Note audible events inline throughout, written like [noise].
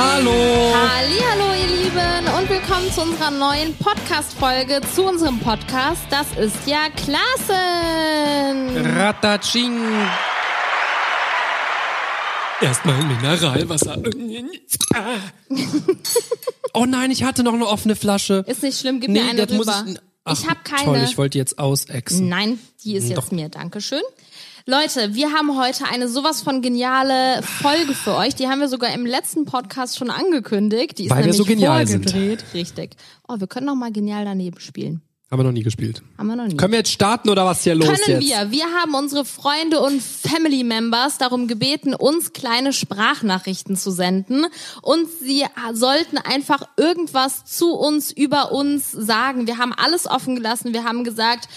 Hallo! Hallo, ihr Lieben und willkommen zu unserer neuen Podcast-Folge zu unserem Podcast. Das ist ja Klassen. Ratatsching! Erstmal Mineralwasser. Oh nein, ich hatte noch eine offene Flasche. Ist nicht schlimm, gib Nee, mir eine rüber. ich- Ach, ich habe keine. Toll, ich wollte jetzt ausexen. Nein, die ist jetzt Doch. mir. Dankeschön. Leute, wir haben heute eine sowas von geniale Folge für euch. Die haben wir sogar im letzten Podcast schon angekündigt. Die ist Weil wir nämlich so genial sind. vorgedreht. Richtig. Oh, wir können noch mal genial daneben spielen. Haben wir noch nie gespielt. Haben wir noch nie. Können wir jetzt starten oder was ist hier los Können jetzt? wir. Wir haben unsere Freunde und Family Members darum gebeten, uns kleine Sprachnachrichten zu senden. Und sie sollten einfach irgendwas zu uns, über uns sagen. Wir haben alles offen gelassen. Wir haben gesagt,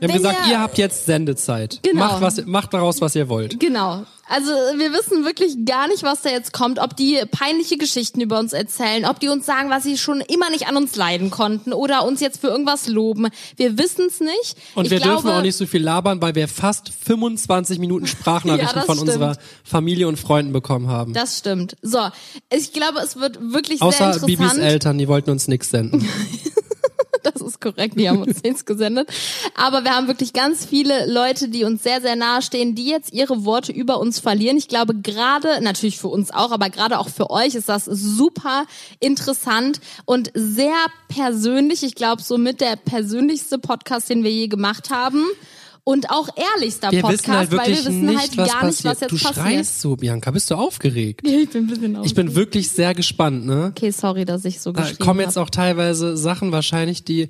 Wir haben gesagt, ihr- ihr habt jetzt Sendezeit. Genau. Macht, was, macht daraus, was ihr wollt. Genau. Also wir wissen wirklich gar nicht, was da jetzt kommt, ob die peinliche Geschichten über uns erzählen, ob die uns sagen, was sie schon immer nicht an uns leiden konnten oder uns jetzt für irgendwas loben. Wir wissen es nicht. Und ich wir glaube, dürfen auch nicht so viel labern, weil wir fast 25 Minuten Sprachnachrichten [laughs] Ja, von stimmt. unserer Familie und Freunden bekommen haben. Das stimmt. So, ich glaube, es wird wirklich sehr Außer interessant. Bibis Eltern, die wollten uns nichts senden. [laughs] [laughs] Das ist korrekt, die haben uns [laughs] nichts gesendet. Aber wir haben wirklich ganz viele Leute, die uns sehr, sehr nahe stehen, die jetzt ihre Worte über uns verlieren. Ich glaube, gerade, natürlich für uns auch, aber gerade auch für euch ist das super interessant und sehr persönlich. Ich glaube, somit der persönlichste Podcast, den wir je gemacht haben. Und auch ehrlichster Wir Podcast, wissen halt wirklich weil wir wissen nicht, halt was gar nicht, passiert. was jetzt du passiert. schreist so, Bianca. Bist du aufgeregt? Ich bin ein bisschen Ich bin wirklich sehr gespannt, ne? Okay, sorry, dass ich so Da geschrieben kommen jetzt habe. auch teilweise Sachen wahrscheinlich, die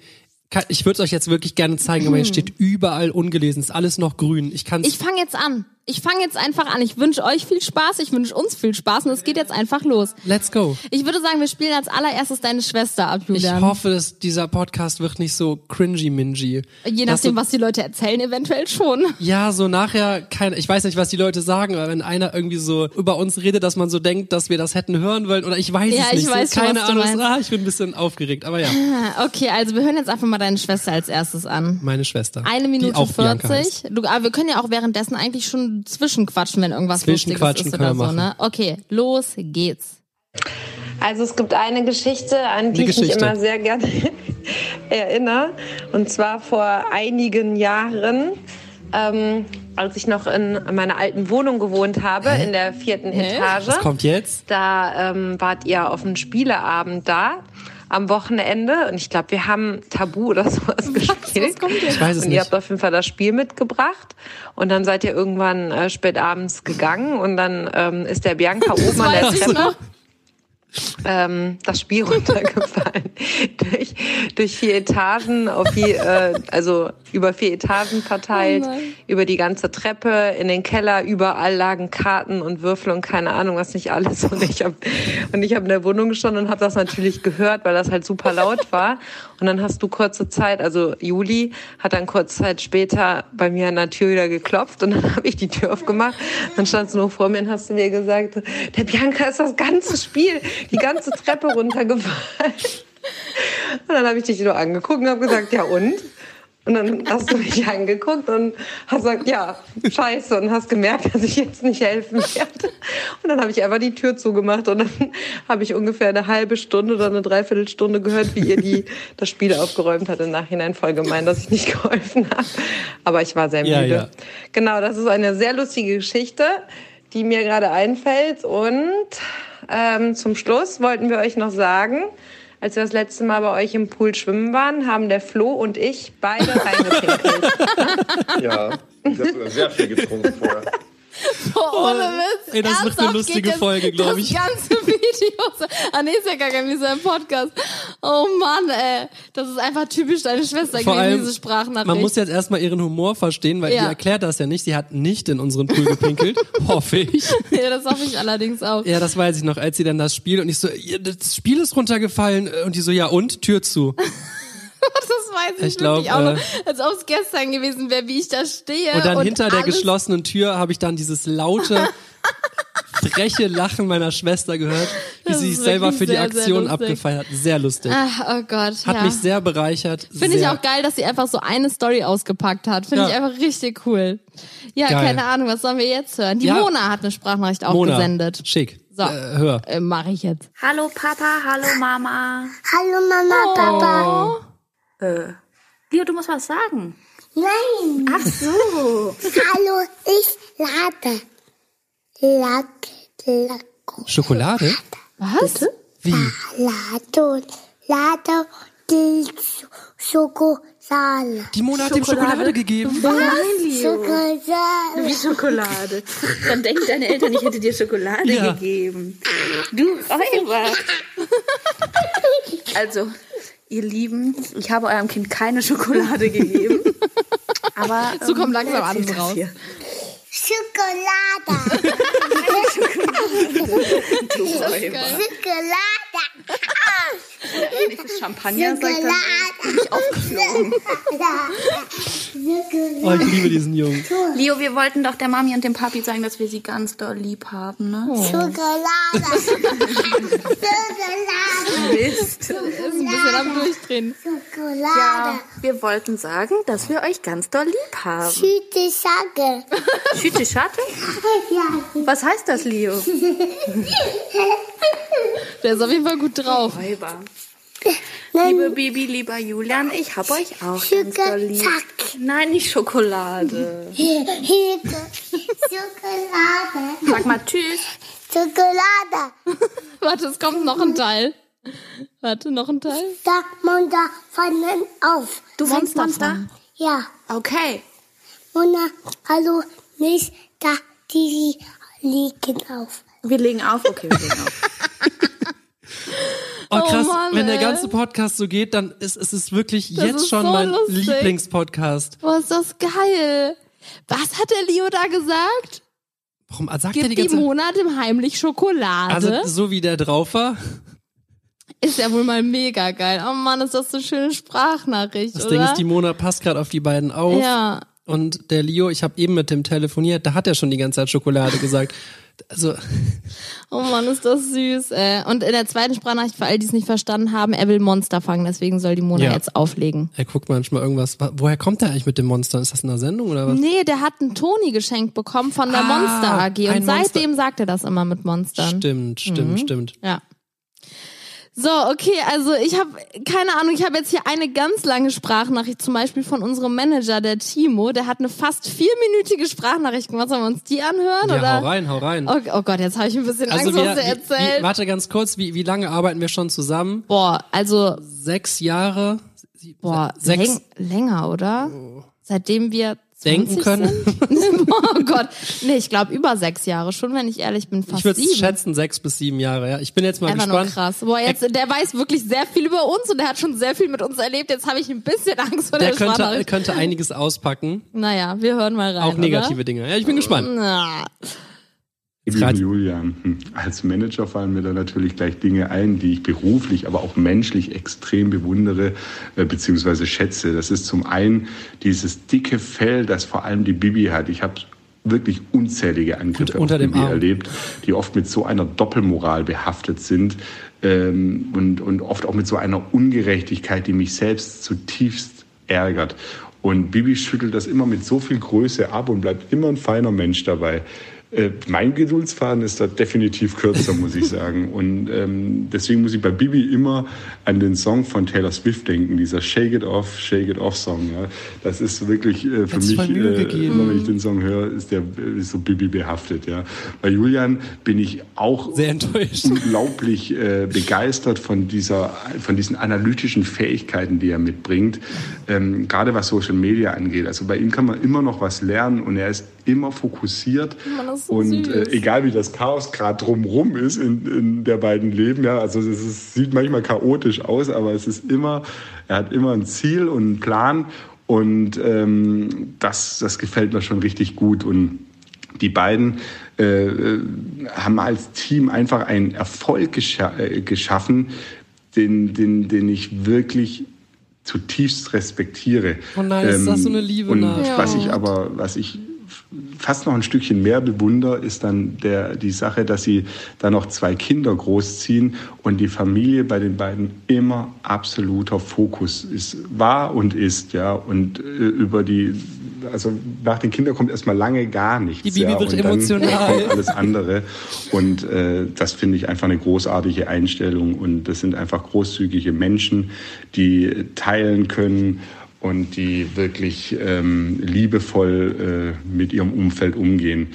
ich würde es euch jetzt wirklich gerne zeigen, aber hier steht überall ungelesen, ist alles noch grün. Ich kann Ich fange jetzt an. Ich fange jetzt einfach an. Ich wünsche euch viel Spaß. Ich wünsche uns viel Spaß. Und es geht jetzt einfach los. Let's go. Ich würde sagen, wir spielen als allererstes deine Schwester ab, Ich Julian. hoffe, dass dieser Podcast wird nicht so cringy-mingy. Je nachdem, was die Leute erzählen, eventuell schon. Ja, so nachher, kein, ich weiß nicht, was die Leute sagen, aber wenn einer irgendwie so über uns redet, dass man so denkt, dass wir das hätten hören wollen, oder ich weiß Ja, es nicht. ich weiß so, keine Ahnung. Ah, ich bin ein bisschen aufgeregt, aber ja, Okay, also wir hören jetzt einfach mal deine Schwester als erstes an. meine Schwester. Eine Minute auch Bianca heißt. 40. Du, aber wir können ja auch währenddessen eigentlich schon zwischenquatschen, wenn irgendwas Lustiges ist oder so, ne? Okay, los geht's. Also es gibt eine Geschichte, an die, Die ich mich Geschichte. immer sehr gerne [laughs] erinnere. Und zwar vor einigen Jahren, ähm, als ich noch in meiner alten Wohnung gewohnt habe, in der vierten Etage. Was kommt jetzt? Da ähm, wart ihr auf einem Spieleabend da am Wochenende und ich glaube, wir haben Tabu oder sowas [laughs] gespielt. kommt jetzt? Ich weiß es und ihr nicht. habt auf jeden Fall das Spiel mitgebracht und dann seid ihr irgendwann äh, spät abends gegangen und dann ähm, ist der Bianca oben an der Treppe. Ähm, das Spiel [laughs] runtergefallen. durch, durch vier Etagen, auf je, äh, also über vier Etagen verteilt, Oh über die ganze Treppe, in den Keller, überall lagen Karten und Würfel und keine Ahnung, was nicht alles. Und ich habe und ich habe in der Wohnung gestanden und habe das natürlich gehört, weil das halt super laut war. Und dann hast du kurze Zeit, also Juli hat dann kurze Zeit später bei mir an der Tür wieder geklopft und dann habe ich die Tür aufgemacht. Dann standst du noch vor mir und hast du mir gesagt, der Bianca ist das ganze Spiel, die ganze Treppe runtergefallen. Und dann habe ich dich nur angeguckt und habe gesagt, ja und? Und dann hast du mich angeguckt und hast gesagt, ja, scheiße. Und hast gemerkt, dass ich jetzt nicht helfen werde. Und dann habe ich einfach die Tür zugemacht. Und dann habe ich ungefähr eine halbe Stunde oder eine Dreiviertelstunde gehört, wie ihr die, das Spiel aufgeräumt hat. Im Nachhinein voll gemein, dass ich nicht geholfen habe. Aber ich war sehr müde. Ja, ja. Genau, das ist eine sehr lustige Geschichte, die mir gerade einfällt. Und ähm, zum Schluss wollten wir euch noch sagen, als wir das letzte Mal bei euch im Pool schwimmen waren, haben der Flo und ich beide [laughs] reingepinkelt. Ja, ich habe sehr viel getrunken vorher. Oh, ohne Witz. ey, das wird eine lustige Folge, glaub das ich. ganze [laughs] Video. Ah, nee, ist ja gar kein ein Podcast. Oh Mann, ey. Das ist einfach typisch deine Schwester Vor allem, diese Sprachnachricht. man muss jetzt erstmal ihren Humor verstehen, weil Ja. die erklärt das ja nicht. Sie hat nicht in unseren Pool gepinkelt, [laughs] hoffe ich. ja, das hoffe ich allerdings auch. Ja, das weiß ich noch, als sie dann das Spiel und ich so, das Spiel ist runtergefallen und die so, ja und, Tür zu. [laughs] Das weiß ich, Ich glaub, wirklich auch noch. äh, Als ob es gestern gewesen wäre, wie ich da stehe. Und dann hinter der geschlossenen Tür habe ich dann dieses laute, [laughs] freche Lachen meiner Schwester gehört, wie Das sie sich selber für die sehr, sehr Aktion abgefeiert hat. Sehr lustig. Ach, oh Gott. Hat ja. mich sehr bereichert. Finde ich auch geil, dass sie einfach so eine Story ausgepackt hat. Finde Ja. ich einfach richtig cool. Ja, Geil. keine Ahnung, was sollen wir jetzt hören? Die Ja. Mona hat eine Sprachnachricht auch Mona, gesendet. Schick. So, Äh, hör. äh, mache ich jetzt. Hallo Papa, hallo Mama. Hallo Mama, Papa. Äh, Leo, du musst was sagen. Nein. Ach so. [laughs] Hallo, ich lade. Lack, lack. Schokolade? Was? Wie? Lade, lade die Sch- Schokolade. Die Mona hat ihm Schokolade gegeben. Nein, Leo. Schokolade. Wie Schokolade. Dann denken deine Eltern, ich hätte dir Schokolade Ja. gegeben. Du Räuber. [laughs] Also, ihr Lieben, ich habe eurem Kind keine Schokolade gegeben. Aber [laughs] So kommt ähm, langsam alles raus. hier? Schokolade. [laughs] Räuber. Schokolade. [laughs] Nächstes Champagner sagt dann, Schokolade. bin ich aufgeflogen. [laughs] Oh, ich liebe diesen Jungen. Leo, wir wollten doch der Mami und dem Papi sagen, dass wir sie ganz doll lieb haben, ne? Schokolade. [laughs] Schokolade. Mist. Ist ein bisschen am Durchdrehen. Schokolade. Ja, wir wollten sagen, dass wir euch ganz doll lieb haben. Süße Schacke. Schütte Schatte? Ja. Was heißt das, Leo? [laughs] Der ist auf jeden Fall gut drauf. Räuber. Liebe Bibi, lieber Julian, ich hab euch auch ganz doll lieb. Zack. Nein, nicht Schokolade. Schokolade. Sag mal Tschüss. Schokolade. [laughs] Warte, es kommt noch ein Teil. Warte, noch ein Teil. Da Monster fallen auf. Du findest Monster Monster? Ja. Okay. Mona, hallo, nicht da, die liegen auf. Wir legen auf. Okay, wir legen auf. [laughs] Oh krass, Mann, wenn der ganze Podcast so geht, dann ist, ist es wirklich Das jetzt schon so mein lustig. Lieblingspodcast. Boah, ist das geil. Was hat der Leo da gesagt? Warum sagt er die Gibt die ganze Monat im heimlich Schokolade? Also so wie der drauf war, ist ja wohl mal mega geil. Oh Mann, ist das so eine schöne Sprachnachricht, das oder? Ding ist, die Mona passt gerade auf die beiden auf. ja. Und der Leo, ich habe eben mit dem telefoniert, da hat er schon die ganze Zeit Schokolade gesagt. Also, [laughs] Oh Mann, ist das süß. Ey. Und in der zweiten Sprachnachricht, für all die es nicht verstanden haben, er will Monster fangen, deswegen soll die Mona Ja. jetzt auflegen. er guckt manchmal irgendwas. Wa- Woher kommt der eigentlich mit dem Monster? Ist das in einer Sendung oder was? Nee, der hat einen Toni geschenkt bekommen von der Ah, Monster AG und ein Monster. seitdem sagt er das immer mit Monstern. Stimmt, stimmt, Mhm. stimmt. Ja. So, okay, also ich habe keine Ahnung, ich habe jetzt hier eine ganz lange Sprachnachricht, zum Beispiel von unserem Manager, der Timo, der hat eine fast vierminütige Sprachnachricht gemacht. Sollen wir uns die anhören? Ja, oder? hau rein, hau rein. Oh, oh Gott, jetzt habe ich ein bisschen Also Angst, wir, was er erzählt. wie, warte ganz kurz, wie, wie lange arbeiten wir schon zusammen? Boah, also Sechs Jahre? Boah, sechs läng länger, oder? Seitdem wir 20 denken können? [laughs] Oh Gott, nee, ich glaube über sechs Jahre schon, wenn ich ehrlich bin, fast Ich würde schätzen sechs bis sieben Jahre. Ja, ich bin jetzt mal Einfach nur gespannt. krass. Boah, jetzt, der weiß wirklich sehr viel über uns und der hat schon sehr viel mit uns erlebt. Jetzt habe ich ein bisschen Angst vor der, Der könnte, könnte einiges auspacken. Naja, wir hören mal rein. Auch negative Dinge. Ja, ich bin gespannt. Oder? Na, Lieben grad- Julian, hm, als Manager fallen mir da natürlich gleich Dinge ein, die ich beruflich, aber auch menschlich extrem bewundere äh, bzw. schätze. Das ist zum einen dieses dicke Fell, das vor allem die Bibi hat. Ich habe wirklich unzählige Angriffe unter auf dem Bibi Arm. erlebt, die oft mit so einer Doppelmoral behaftet sind ähm, und, und oft auch mit so einer Ungerechtigkeit, die mich selbst zutiefst ärgert. Und Bibi schüttelt das immer mit so viel Größe ab und bleibt immer ein feiner Mensch dabei. Äh, mein Geduldsfaden ist da definitiv kürzer, muss ich sagen. Und ähm, deswegen muss ich bei Bibi immer an den Song von Taylor Swift denken, dieser Shake It Off, Shake It Off Song. Ja. Das ist wirklich äh, für Hat's mich, äh, immer wenn ich den Song höre, ist der ist so Bibi behaftet. Ja. Bei Julian bin ich auch Sehr enttäuscht. unglaublich äh, begeistert von dieser, von diesen analytischen Fähigkeiten, die er mitbringt, ähm, gerade was Social Media angeht. Also bei ihm kann man immer noch was lernen und er ist immer fokussiert. Mann, das ist so und äh, egal wie das Chaos gerade drumrum ist in, in der beiden Leben, ja, also es ist, sieht manchmal chaotisch aus, aber es ist immer, er hat immer ein Ziel und einen Plan. Und ähm, das, das gefällt mir schon richtig gut. Und die beiden äh, äh, haben als Team einfach einen Erfolg gescha äh, geschaffen, den, den, den ich wirklich zutiefst respektiere. Ähm, Oh nein, ist das so eine Liebe Und nach. was ich aber, was ich fast noch ein Stückchen mehr bewundere, ist dann der, die Sache, dass sie da noch zwei Kinder großziehen und die Familie bei den beiden immer absoluter Fokus ist, war und ist, ja. Und äh, über die, also nach den Kindern kommt erstmal lange gar nichts. Die Bibi ja, wird und dann emotional. kommt alles andere. Und äh, das finde ich einfach eine großartige Einstellung. Und das sind einfach großzügige Menschen, die teilen können und die wirklich ähm, liebevoll äh, mit ihrem Umfeld umgehen.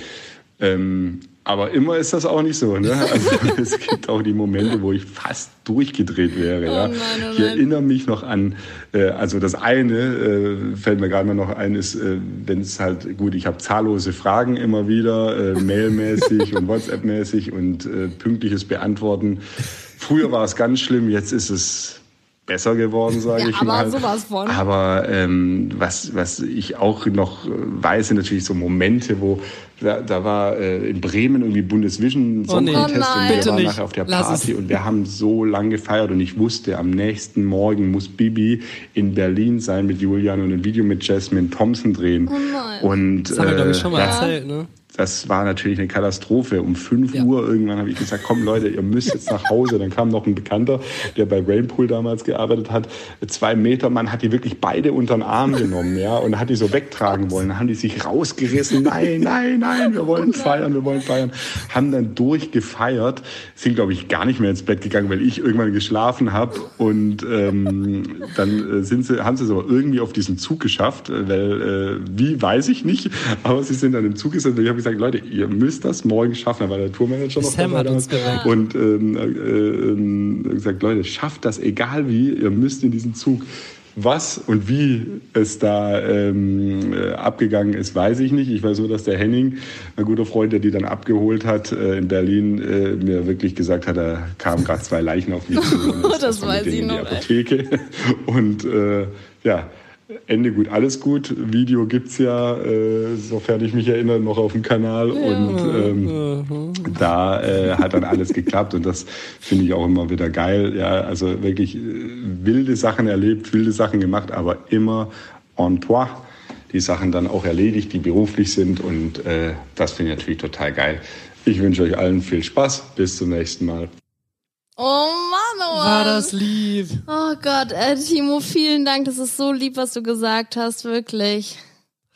Ähm, aber immer ist das auch nicht so. Ne? [laughs] Also es gibt auch die Momente, wo ich fast durchgedreht wäre. ja. nein, oh ich nein. erinnere mich noch an, äh, also das eine äh, fällt mir gerade mal noch ein, ist, äh, wenn es halt, gut, ich habe zahllose Fragen immer wieder, äh, mailmäßig und WhatsApp-mäßig und äh, pünktliches Beantworten. Früher war es ganz schlimm, jetzt ist es besser geworden, sage Ja, ich aber mal. sowas von. Aber ähm, was, was ich auch noch äh, weiß, sind natürlich so Momente, wo da, da war äh, in Bremen irgendwie Bundesvision Song nee. Contest Oh und wir waren nachher auf der Lass Party es. und wir haben so lang gefeiert und ich wusste, am nächsten Morgen muss Bibi in Berlin sein mit Julian und ein Video mit Jasmine Thompson drehen. Oh nein. Und Das haben wir, glaube ich, schon mal ja, erzählt, ne? Das war natürlich eine Katastrophe. Um 5 Ja. Uhr irgendwann habe ich gesagt, komm Leute, ihr müsst jetzt nach Hause. Dann kam noch ein Bekannter, der bei Rainpool damals gearbeitet hat. Zwei Meter Mann hat die wirklich beide unter den Arm genommen, ja, und hat die so wegtragen wollen. Dann haben die sich rausgerissen. Nein, nein, nein, wir wollen feiern, wir wollen feiern. Haben dann durchgefeiert, sind glaube ich gar nicht mehr ins Bett gegangen, weil ich irgendwann geschlafen habe. Und ähm, dann äh, sind sie, haben sie es aber irgendwie auf diesen Zug geschafft, äh, weil äh, wie weiß ich nicht, aber sie sind dann im Zug gesessen. Ich habe gesagt, Leute, ihr müsst das morgen schaffen. Da war der Tourmanager noch Sam dabei hat uns. Und ähm, äh, ähm, gesagt, Leute, schafft das, egal wie, ihr müsst in diesen Zug. Was und wie es da ähm, äh, abgegangen ist, weiß ich nicht. Ich weiß nur, dass der Henning, ein guter Freund, der die dann abgeholt hat äh, in Berlin, äh, mir wirklich gesagt hat, da kamen gerade zwei Leichen auf mich zu. [laughs] Das mal weiß ich denen in noch, die. Apotheke. [laughs] Und äh, ja, Ende gut, alles gut. Video gibt's ja, äh, sofern ich mich erinnere, noch auf dem Kanal. Und ähm, da äh, hat dann alles geklappt und das finde ich auch immer wieder geil. Ja, also wirklich äh, wilde Sachen erlebt, wilde Sachen gemacht, aber immer en point. Die Sachen dann auch erledigt, die beruflich sind und äh, das finde ich natürlich total geil. Ich wünsche euch allen viel Spaß. Bis zum nächsten Mal. Oh Mann, oh Mann. War das lieb. Oh Gott, äh, Timo, vielen Dank. Das ist so lieb, was du gesagt hast, wirklich.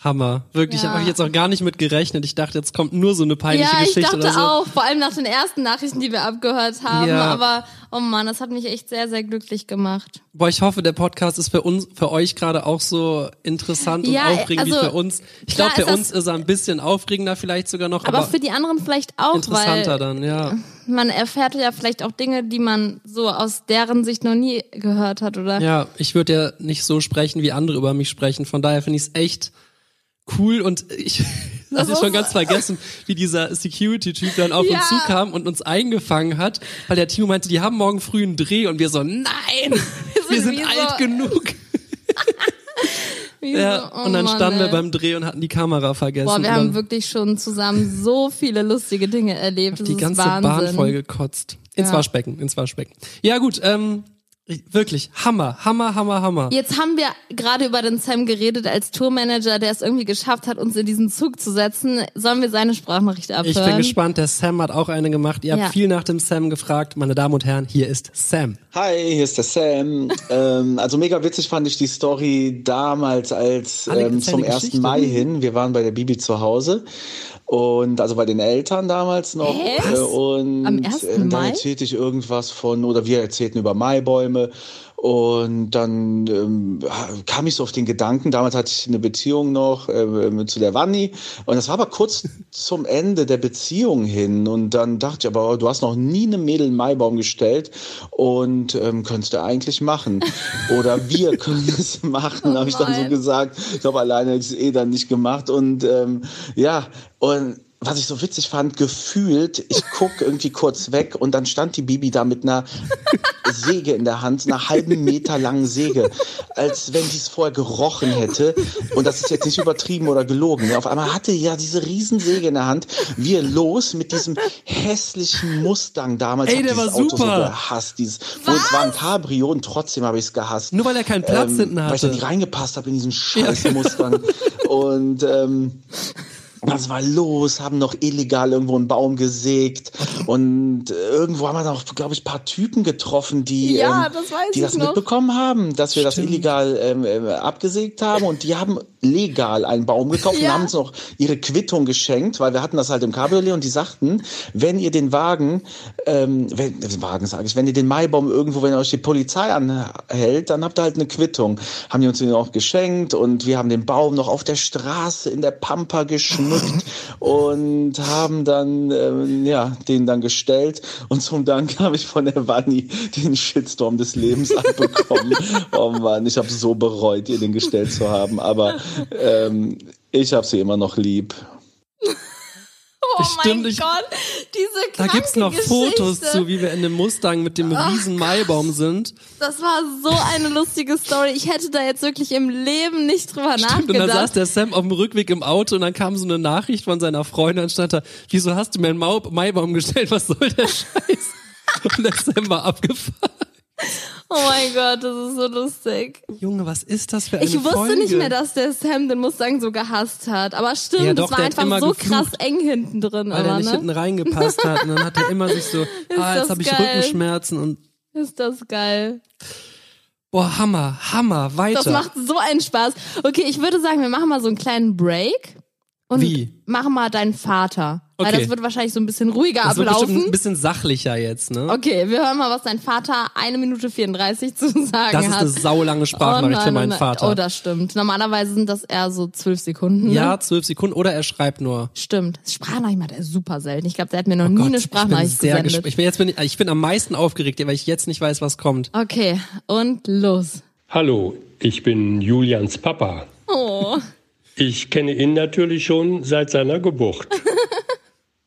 Hammer. Wirklich, Ja. habe ich jetzt auch gar nicht mit gerechnet. Ich dachte, jetzt kommt nur so eine peinliche ja, ich Geschichte dachte oder so. auch, vor allem nach den ersten Nachrichten, die wir abgehört haben. Ja. Aber oh Mann, das hat mich echt sehr, sehr glücklich gemacht. Boah, ich hoffe, der Podcast ist für uns, für euch gerade auch so interessant und Ja, aufregend wie also, für uns. Ich glaube, für uns ist er ein bisschen aufregender vielleicht sogar noch, Aber, aber, für die anderen vielleicht auch, interessanter dann, ja. man erfährt ja vielleicht auch Dinge, die man so aus deren Sicht noch nie gehört hat, oder? Ja, ich würde ja nicht so sprechen, wie andere über mich sprechen. Von daher finde ich es echt cool und ich Das [laughs] hatte schon ganz vergessen, wie dieser Security-Typ dann auf Ja. uns zukam und uns eingefangen hat, weil der Timo meinte, die haben morgen früh einen Dreh und wir so, nein, [laughs] wir sind wie alt so- genug. [laughs] Ja, so, oh und dann Mann, standen wir ey. beim Dreh und hatten die Kamera vergessen. Boah, wir haben wirklich schon zusammen so viele lustige Dinge erlebt. Das die ganze. Bahn voll gekotzt. Ins Ja. Waschbecken, ins Waschbecken. Ja gut, ähm, wirklich, Hammer, Hammer, Hammer, Hammer. Jetzt haben wir gerade über den Sam geredet als Tourmanager, der es irgendwie geschafft hat, uns in diesen Zug zu setzen. Sollen wir seine Sprachnachricht abhören? Ich bin gespannt, der Sam hat auch eine gemacht. Ihr Ja. habt viel nach dem Sam gefragt. Meine Damen und Herren, hier ist Sam. Hi, hier ist der Sam. [laughs] ähm, also mega witzig fand ich die Story damals als ähm, zum eine 1. Geschichte. Mai hin. Wir waren bei der Bibi zu Hause und also bei den Eltern damals noch. Hä? Äh, und Am 1. ähm, dann Mai? erzählte ich irgendwas von oder wir erzählten über Maibäume. Und dann ähm, kam ich so auf den Gedanken, damals hatte ich eine Beziehung noch äh, zu der Wanni. Und das war aber kurz [laughs] zum Ende der Beziehung hin. Und dann dachte ich aber, du hast noch nie einem Mädel Maibaum gestellt und ähm, könntest du eigentlich machen. [laughs] Oder wir können es machen, habe ich dann so gesagt. Ich glaube, alleine es eh dann nicht gemacht. Und ähm, ja, und was ich so witzig fand, gefühlt, ich guck irgendwie kurz weg und dann stand die Bibi da mit einer Säge in der Hand, einer halben Meter langen Säge, als wenn sie es vorher gerochen hätte. Und das ist jetzt nicht übertrieben oder gelogen. ne? Auf einmal hatte ja diese Riesensäge in der Hand. Wir los mit diesem hässlichen Mustang damals. Ey, der war Auto so super. gehasst. Dieses, wo es war ein Cabrio und trotzdem habe ich es gehasst. Nur weil er keinen Platz hinten Weil ich da hatte. nicht reingepasst habe in diesen scheiß Mustang. Und ähm, was war los, haben noch illegal irgendwo einen Baum gesägt und äh, irgendwo haben wir noch, glaube ich, ein paar Typen getroffen, die, Ja, ähm, das die das noch. mitbekommen haben, dass wir das Stimmt. illegal ähm, ähm, abgesägt haben und die haben legal einen Baum gekauft Ja. und haben uns noch ihre Quittung geschenkt, weil wir hatten das halt im Cabriolet und die sagten, wenn ihr den Wagen, ähm, wenn, Wagen sage ich, wenn ihr den Maibaum irgendwo, wenn euch die Polizei anhält, dann habt ihr halt eine Quittung. Haben die uns den auch geschenkt und wir haben den Baum noch auf der Straße in der Pampa geschmückt und haben dann, ähm, ja, den dann gestellt und zum Dank habe ich von der Vanni den Shitstorm des Lebens abbekommen. [laughs] oh Mann, ich habe so bereut, ihr den gestellt zu haben, aber ähm, ich habe sie immer noch lieb. [laughs] Oh Stimmt, mein ich- Gott, diese Da gibt's noch Geschichte. Fotos zu, wie wir in dem Mustang mit dem riesen Maibaum sind. Das war so eine lustige Story. Ich hätte da jetzt wirklich im Leben nicht drüber Und dann nachgedacht. saß der Sam auf dem Rückweg im Auto und dann kam so eine Nachricht von seiner Freundin und stand da, wieso hast du mir einen Maibaum gestellt, was soll der [laughs] Scheiß? Und der Sam war abgefahren. Oh mein Gott, das ist so lustig. Junge, was ist das für eine Ich wusste Folge? nicht mehr, dass der Sam den Mustang so gehasst hat. Aber stimmt, Ja, doch, das war einfach so krass eng hinten drin. Weil aber, nicht ne? hinten reingepasst hat und dann hat er immer sich so, [laughs] ah, jetzt habe ich. Rückenschmerzen und Ist das geil. boah, Hammer, Hammer, weiter. Das macht so einen Spaß. Okay, ich würde sagen, wir machen mal so einen kleinen Break. Und Wie? machen mal deinen Vater. Weil Okay. das wird wahrscheinlich so ein bisschen ruhiger das wird ablaufen. ein bisschen sachlicher jetzt, ne? Okay, wir hören mal, was dein Vater eine Minute 34 zu sagen Das ist hat. eine saulange Sprachnachricht oh, für meinen nein. Vater. Oh, das stimmt. Normalerweise sind das eher so zwölf Sekunden. Ne? ja, zwölf Sekunden oder er schreibt nur. Stimmt. Sprachnachricht macht er super selten. Ich glaube, der hat mir noch Oh nie Gott, eine ich bin Sprachnachricht sehr gesendet. Ich bin jetzt bin ich bin am meisten aufgeregt, weil ich jetzt nicht weiß, was kommt. Okay, und los. Hallo, ich bin Julians Papa. Oh, Ich kenne ihn natürlich schon seit seiner Geburt. [laughs]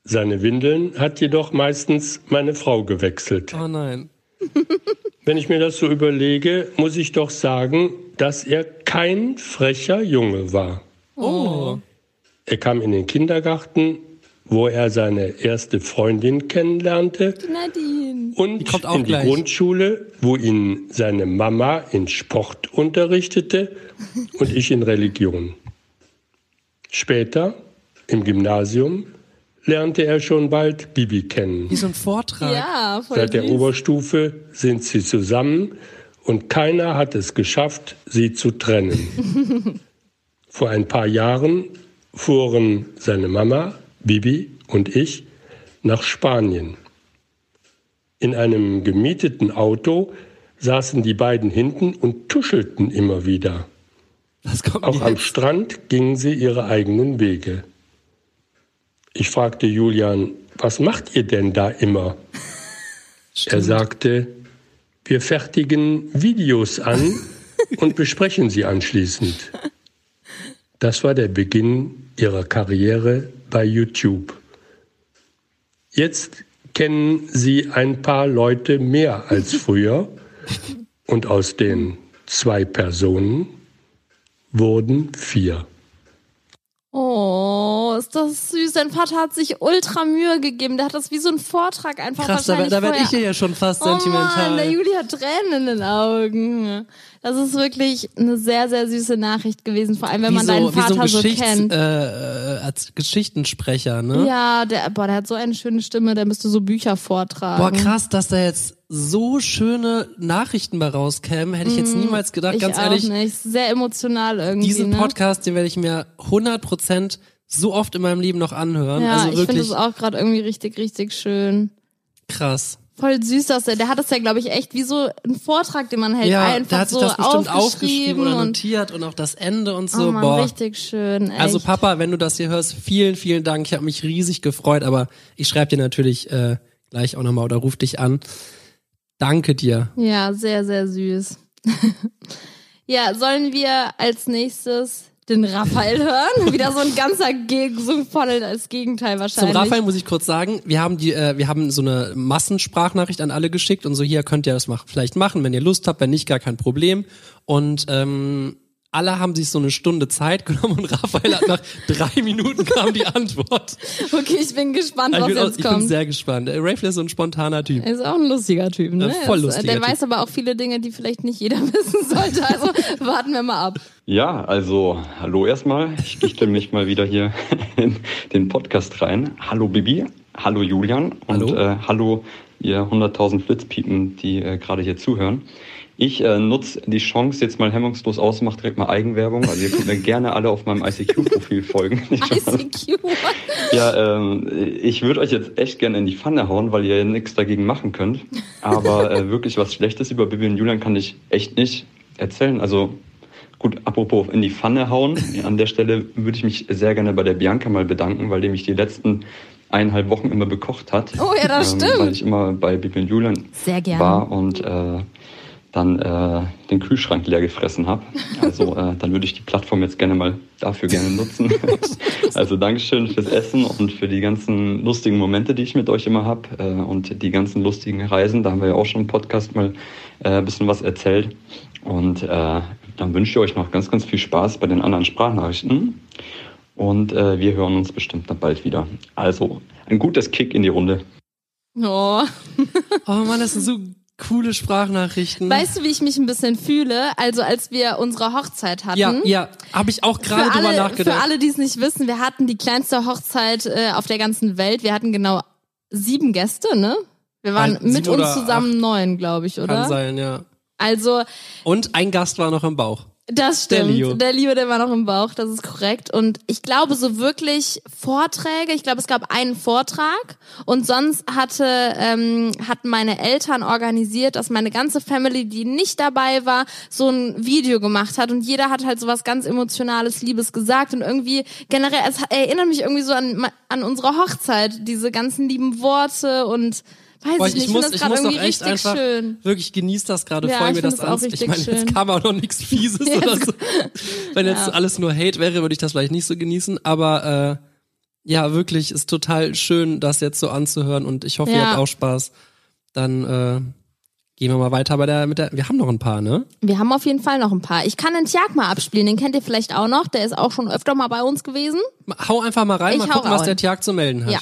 Seine Windeln hat jedoch meistens meine Frau gewechselt. Oh nein. [laughs] Wenn ich mir das so überlege, muss ich doch sagen, dass er kein frecher Junge war. Oh. Er kam in den Kindergarten, wo er seine erste Freundin kennenlernte Nadine. und Die kommt auch in die gleich. Grundschule, wo ihn seine Mama in Sport unterrichtete und ich in Religion. Später, im Gymnasium, lernte er schon bald Bibi kennen. Wie so ein Vortrag. Ja, voll Seit der süß. Oberstufe sind sie zusammen und keiner hat es geschafft, sie zu trennen. [laughs] Vor ein paar Jahren fuhren seine Mama, Bibi und ich nach Spanien. In einem gemieteten Auto saßen die beiden hinten und tuschelten immer wieder. Auch am jetzt? Strand gingen sie ihre eigenen Wege. Ich fragte Julian, was macht ihr denn da immer? [laughs] Er sagte, wir fertigen Videos an und [laughs] besprechen sie anschließend. Das war der Beginn ihrer Karriere bei YouTube. Jetzt kennen sie ein paar Leute mehr als [laughs] früher und aus den zwei Personen wurden vier. Oh, ist das süß. Dein Vater hat sich ultra Mühe gegeben. Der hat das wie so ein Vortrag einfach Krass, da, wahrscheinlich da werde ich hier ja schon fast Oh Mann, sentimental. der Juli hat Tränen in den Augen. Das ist wirklich eine sehr, sehr süße Nachricht gewesen, vor allem wenn wie man so, deinen so Vater so, Geschichts, kennt. äh, äh, als Geschichtensprecher, ne? Ja, der, boah, der hat so eine schöne Stimme, der müsste so Bücher vortragen. Boah, krass, dass da jetzt so schöne Nachrichten bei rauskämen, hätte ich jetzt niemals gedacht. Mhm. Ich Ganz auch ehrlich, nicht. Sehr emotional irgendwie. diesen ne? Podcast, den werde ich mir 100% so oft in meinem Leben noch anhören. Ja, also ich finde wirklich es auch gerade irgendwie richtig, richtig schön. krass. Voll süß, dass der, der hat das ja, glaube ich, echt wie so ein Vortrag, den man hält, Ja, einfach der hat sich so das bestimmt aufgeschrieben aufgeschrieben oder und notiert und auch das Ende und so. oh Mann, Boah. richtig schön. Echt. Also Papa, wenn du das hier hörst, vielen, vielen Dank. Ich habe mich riesig gefreut, aber ich schreibe dir natürlich äh, gleich auch nochmal oder ruf dich an. Danke dir. Ja, sehr, sehr süß. [laughs] ja, sollen wir als nächstes den Raphael hören? [laughs] Wieder so ein ganzer Geg so voll als Gegenteil Zum wahrscheinlich. Raphael muss ich kurz sagen, wir haben die, äh, wir haben so eine Massensprachnachricht an alle geschickt und so hier könnt ihr das mach, vielleicht machen, wenn ihr Lust habt, wenn nicht, gar kein Problem. Und ähm, alle haben sich so eine Stunde Zeit [laughs] genommen und Raphael hat nach drei Minuten kam die Antwort. Okay, ich bin gespannt, Ich was bin, auch, jetzt ich bin kommt. sehr gespannt. Raphael ist so ein spontaner Typ. Er ist auch ein lustiger Typ, ne? Ja, voll Er ist- lustiger Der Typ. weiß aber auch viele Dinge, die vielleicht nicht jeder [laughs] wissen sollte. Also warten wir mal ab. Ja, also hallo erstmal. Ich, ich stelle mich mal wieder hier [laughs] in den Podcast rein. Hallo Bibi, hallo Julian und Hallo. Äh, hallo ihr 100.000 Flitzpiepen, die äh, gerade hier zuhören. Ich äh, nutze die Chance jetzt mal hemmungslos aus, mache direkt mal Eigenwerbung. Also ihr könnt mir gerne alle auf meinem ICQ-Profil folgen. ICQ. Ja, ähm, ich würde euch jetzt echt gerne in die Pfanne hauen, weil ihr ja nichts dagegen machen könnt. Aber äh, wirklich was Schlechtes über Bibi und Julian kann ich echt nicht erzählen. Also gut, apropos in die Pfanne hauen. An der Stelle würde ich mich sehr gerne bei der Bianca mal bedanken, weil die mich die letzten eineinhalb Wochen immer bekocht hat. Oh ja, das Weil stimmt. ich immer bei Bibi und Julian Sehr gerne. war und äh, dann äh, den Kühlschrank leer gefressen habe. Also äh, dann würde ich die Plattform jetzt gerne mal dafür gerne nutzen. [laughs] also Dankeschön fürs Essen und für die ganzen lustigen Momente, die ich mit euch immer habe äh, und die ganzen lustigen Reisen. Da haben wir ja auch schon im Podcast mal äh, ein bisschen was erzählt. Und äh, dann wünsche ich euch noch ganz, ganz viel Spaß bei den anderen Sprachnachrichten. Und äh, wir hören uns bestimmt dann bald wieder. Also ein gutes Kick in die Runde. Oh. Oh Mann, das sind so coole Sprachnachrichten. Weißt du, wie ich mich ein bisschen fühle? Also als wir unsere Hochzeit hatten. ja, ja, habe ich auch gerade drüber alle, nachgedacht. Für alle, die es nicht wissen, wir hatten die kleinste Hochzeit äh, auf der ganzen Welt. Wir hatten genau sieben Gäste, ne? Wir waren Ein- mit uns zusammen neun, glaube ich, Kann oder? sein, ja. Also Und ein Gast war noch im Bauch. Das stimmt. Leo. Der Leo, der war noch im Bauch, das ist korrekt. Und ich glaube, so wirklich Vorträge, ich glaube, es gab einen Vortrag und sonst hatte, ähm, hatten meine Eltern organisiert, dass meine ganze Family, die nicht dabei war, so ein Video gemacht hat und jeder hat halt so was ganz Emotionales, Liebes gesagt und irgendwie generell, es erinnert mich irgendwie so an, an unsere Hochzeit, diese ganzen lieben Worte und weiß Boah, ich nicht, ich muss, ich muss doch echt richtig einfach schön. wirklich genießt das gerade Ja, voll ich mir das das an. Ich meine, jetzt kam auch noch nichts [laughs] Fieses oder so. Wenn jetzt Ja. alles nur Hate wäre, würde ich das vielleicht nicht so genießen. Aber äh, ja, wirklich ist total schön, das jetzt so anzuhören und ich hoffe, ihr Ja. habt auch Spaß. Dann äh, gehen wir mal weiter bei der mit der. Wir haben noch ein paar, ne? Wir haben auf jeden Fall noch ein paar. Ich kann den Tjag mal abspielen, den kennt ihr vielleicht auch noch. Der ist auch schon öfter mal bei uns gewesen. Hau einfach mal rein, Ich mal gucken, was der Tjag zu melden hat. Ja.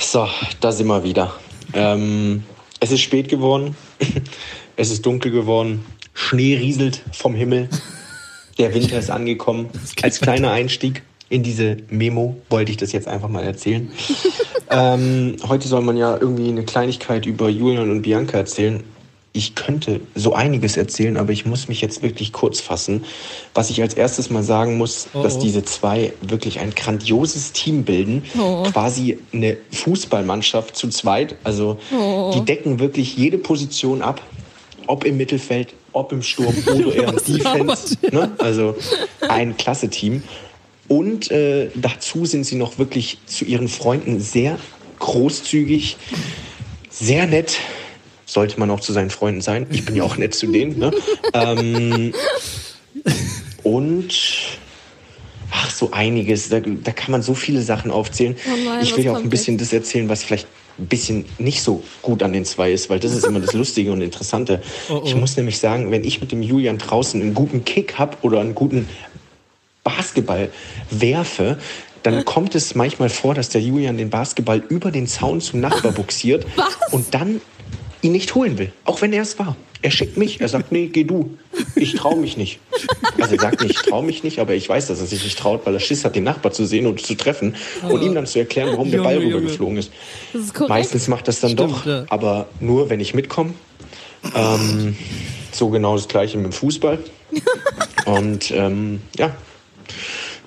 So, da sind wir wieder. Ähm, es ist spät geworden. [laughs] Es ist dunkel geworden. Schnee rieselt vom Himmel. Der Winter ist angekommen. Als kleiner Einstieg in diese Memo wollte ich das jetzt einfach mal erzählen. [laughs] ähm, heute soll man ja irgendwie eine Kleinigkeit über Julian und Bianca erzählen. Ich könnte so einiges erzählen, aber ich muss mich jetzt wirklich kurz fassen. Was ich als erstes mal sagen muss, Oh, dass oh. diese zwei wirklich ein grandioses Team bilden. Oh. Quasi eine Fußballmannschaft zu zweit. Also Oh. die decken wirklich jede Position ab. Ob im Mittelfeld, ob im Sturm oder eher im Defense. Ne? Also ein klasse Team. Und äh, dazu sind sie noch wirklich zu ihren Freunden sehr großzügig, sehr nett. Sollte man auch zu seinen Freunden sein. Ich bin ja auch nett zu denen. Ne? Ähm, und ach, so einiges. Da, da kann man so viele Sachen aufzählen. Oh nein, ich was will ja auch ein bisschen das erzählen, was vielleicht ein bisschen nicht so gut an den zwei ist, weil das ist immer das Lustige und Interessante. Oh, oh. Ich muss nämlich sagen, wenn ich mit dem Julian draußen einen guten Kick habe oder einen guten Basketball werfe, dann [laughs] kommt es manchmal vor, dass der Julian den Basketball über den Zaun zum Nachbar buxiert und dann ihn nicht holen will, auch wenn er es war. Er schickt mich, er sagt, nee, geh du. Ich traue mich nicht. Also er sagt nicht, ich traue mich nicht, aber ich weiß, dass er sich nicht traut, weil er Schiss hat, den Nachbar zu sehen und zu treffen und ihm dann zu erklären, warum der Ball Junge. rübergeflogen ist. Das ist. Meistens macht das dann Stimmt, doch, ja. aber nur, wenn ich mitkomme. Ähm, so genau das gleiche mit dem Fußball. Und ähm, ja,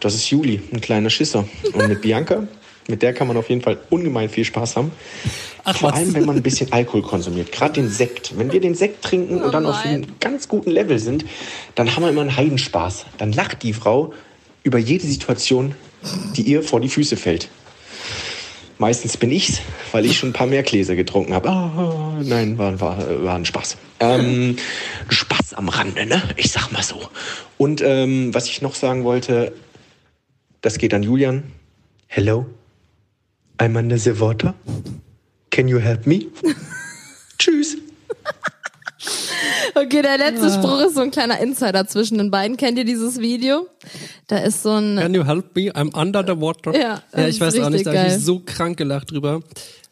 das ist Juli, ein kleiner Schisser. Und mit Bianca, mit der kann man auf jeden Fall ungemein viel Spaß haben. Vor was? allem, wenn man ein bisschen Alkohol konsumiert, gerade den Sekt. Wenn wir den Sekt trinken und dann auf einem ganz guten Level sind, dann haben wir immer einen Heidenspaß. Dann lacht die Frau über jede Situation, die ihr vor die Füße fällt. Meistens bin ich's, weil ich schon ein paar mehr Gläser getrunken habe. Ah, nein, war, war, war ein Spaß. Ähm, Spaß am Rande, ne? Ich sag mal so. Und ähm, was ich noch sagen wollte, das geht an Julian. Hello, I'm under the water. Can you help me? [laughs] Tschüss. Okay, der letzte Spruch ist so ein kleiner Insider zwischen den beiden. Kennt ihr dieses Video? Da ist so ein Can you help me? I'm under the water. Ja, ja ich weiß auch nicht, da habe ich so krank gelacht drüber.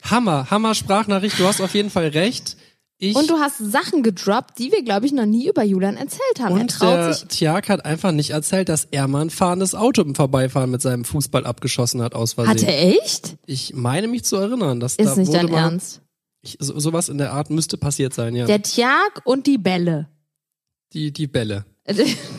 Hammer, Hammer Sprachnachricht, du hast auf jeden Fall recht. Ich und du hast Sachen gedroppt, die wir, glaube ich, noch nie über Julian erzählt haben. er und traut der sich. Tiag hat einfach nicht erzählt, dass er mal ein fahrendes Auto im Vorbeifahren mit seinem Fußball abgeschossen hat aus Versehen. Hat er echt? Ich meine mich zu erinnern, dass Ist da nicht wurde dein mal, Ernst. Ich, so, sowas in der Art müsste passiert sein, ja. Der Tiag und die Bälle. die, die Bälle. [laughs]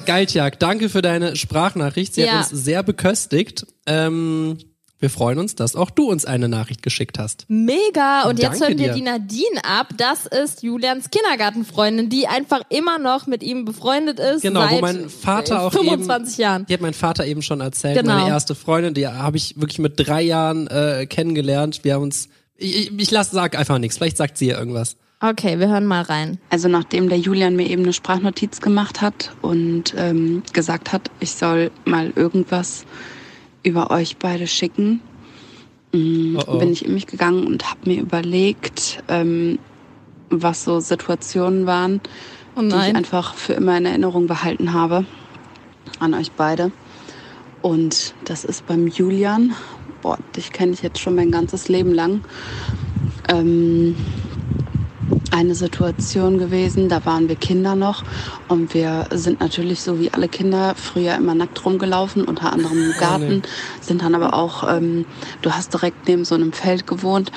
Geil, Tiag, danke für deine Sprachnachricht. Sie Ja. hat uns sehr beköstigt. Ähm, wir freuen uns, dass auch du uns eine Nachricht geschickt hast. Mega. Und jetzt Danke hören wir dir. die Nadine ab. Das ist Julians Kindergartenfreundin, die einfach immer noch mit ihm befreundet ist. Genau, seit wo mein Vater auch 25 eben, Jahren. Die hat mein Vater eben schon erzählt. Genau. Meine erste Freundin, die habe ich wirklich mit drei Jahren äh, kennengelernt. Wir haben uns. Ich, ich, ich lass, sag einfach nichts. Vielleicht sagt sie ja irgendwas. Okay, wir hören mal rein. Also nachdem der Julian mir eben eine Sprachnotiz gemacht hat und ähm, gesagt hat, ich soll mal irgendwas über euch beide schicken, Oh oh. bin ich in mich gegangen und habe mir überlegt, ähm, was so Situationen waren, Oh die ich einfach für immer in Erinnerung behalten habe an euch beide. Und das ist beim Julian, boah, dich kenne ich jetzt schon mein ganzes Leben lang. Ähm, eine Situation gewesen, da waren wir Kinder noch und wir sind natürlich so wie alle Kinder früher immer nackt rumgelaufen, unter anderem im [laughs] Garten, sind dann aber auch, ähm, du hast direkt neben so einem Feld gewohnt,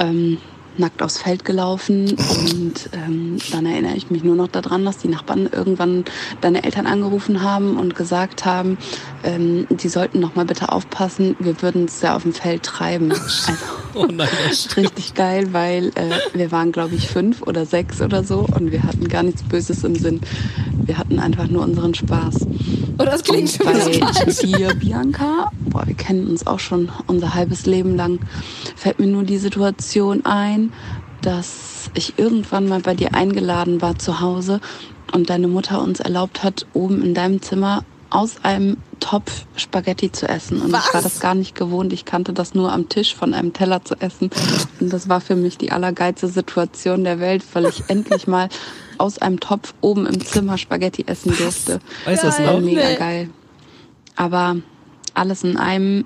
ähm, nackt aufs Feld gelaufen. Und ähm, dann erinnere ich mich nur noch daran, dass die Nachbarn irgendwann deine Eltern angerufen haben und gesagt haben, ähm, die sollten noch mal bitte aufpassen, wir würden es ja auf dem Feld treiben. Also, Oh nein, das richtig geil, weil äh, wir waren, glaube ich, fünf oder sechs oder so und wir hatten gar nichts Böses im Sinn. Wir hatten einfach nur unseren Spaß. Oh, das klingt schon Bei dir, Bianca, boah, wir kennen uns auch schon unser halbes Leben lang, fällt mir nur die Situation ein, dass ich irgendwann mal bei dir eingeladen war zu Hause und deine Mutter uns erlaubt hat, oben in deinem Zimmer aus einem Topf Spaghetti zu essen. Und ich war Was? das gar nicht gewohnt. Ich kannte das nur am Tisch von einem Teller zu essen. Und das war für mich die allergeilste Situation der Welt, weil ich [laughs] endlich mal aus einem Topf oben im Zimmer Spaghetti essen durfte. Weißt du das war mega geil. Aber alles in einem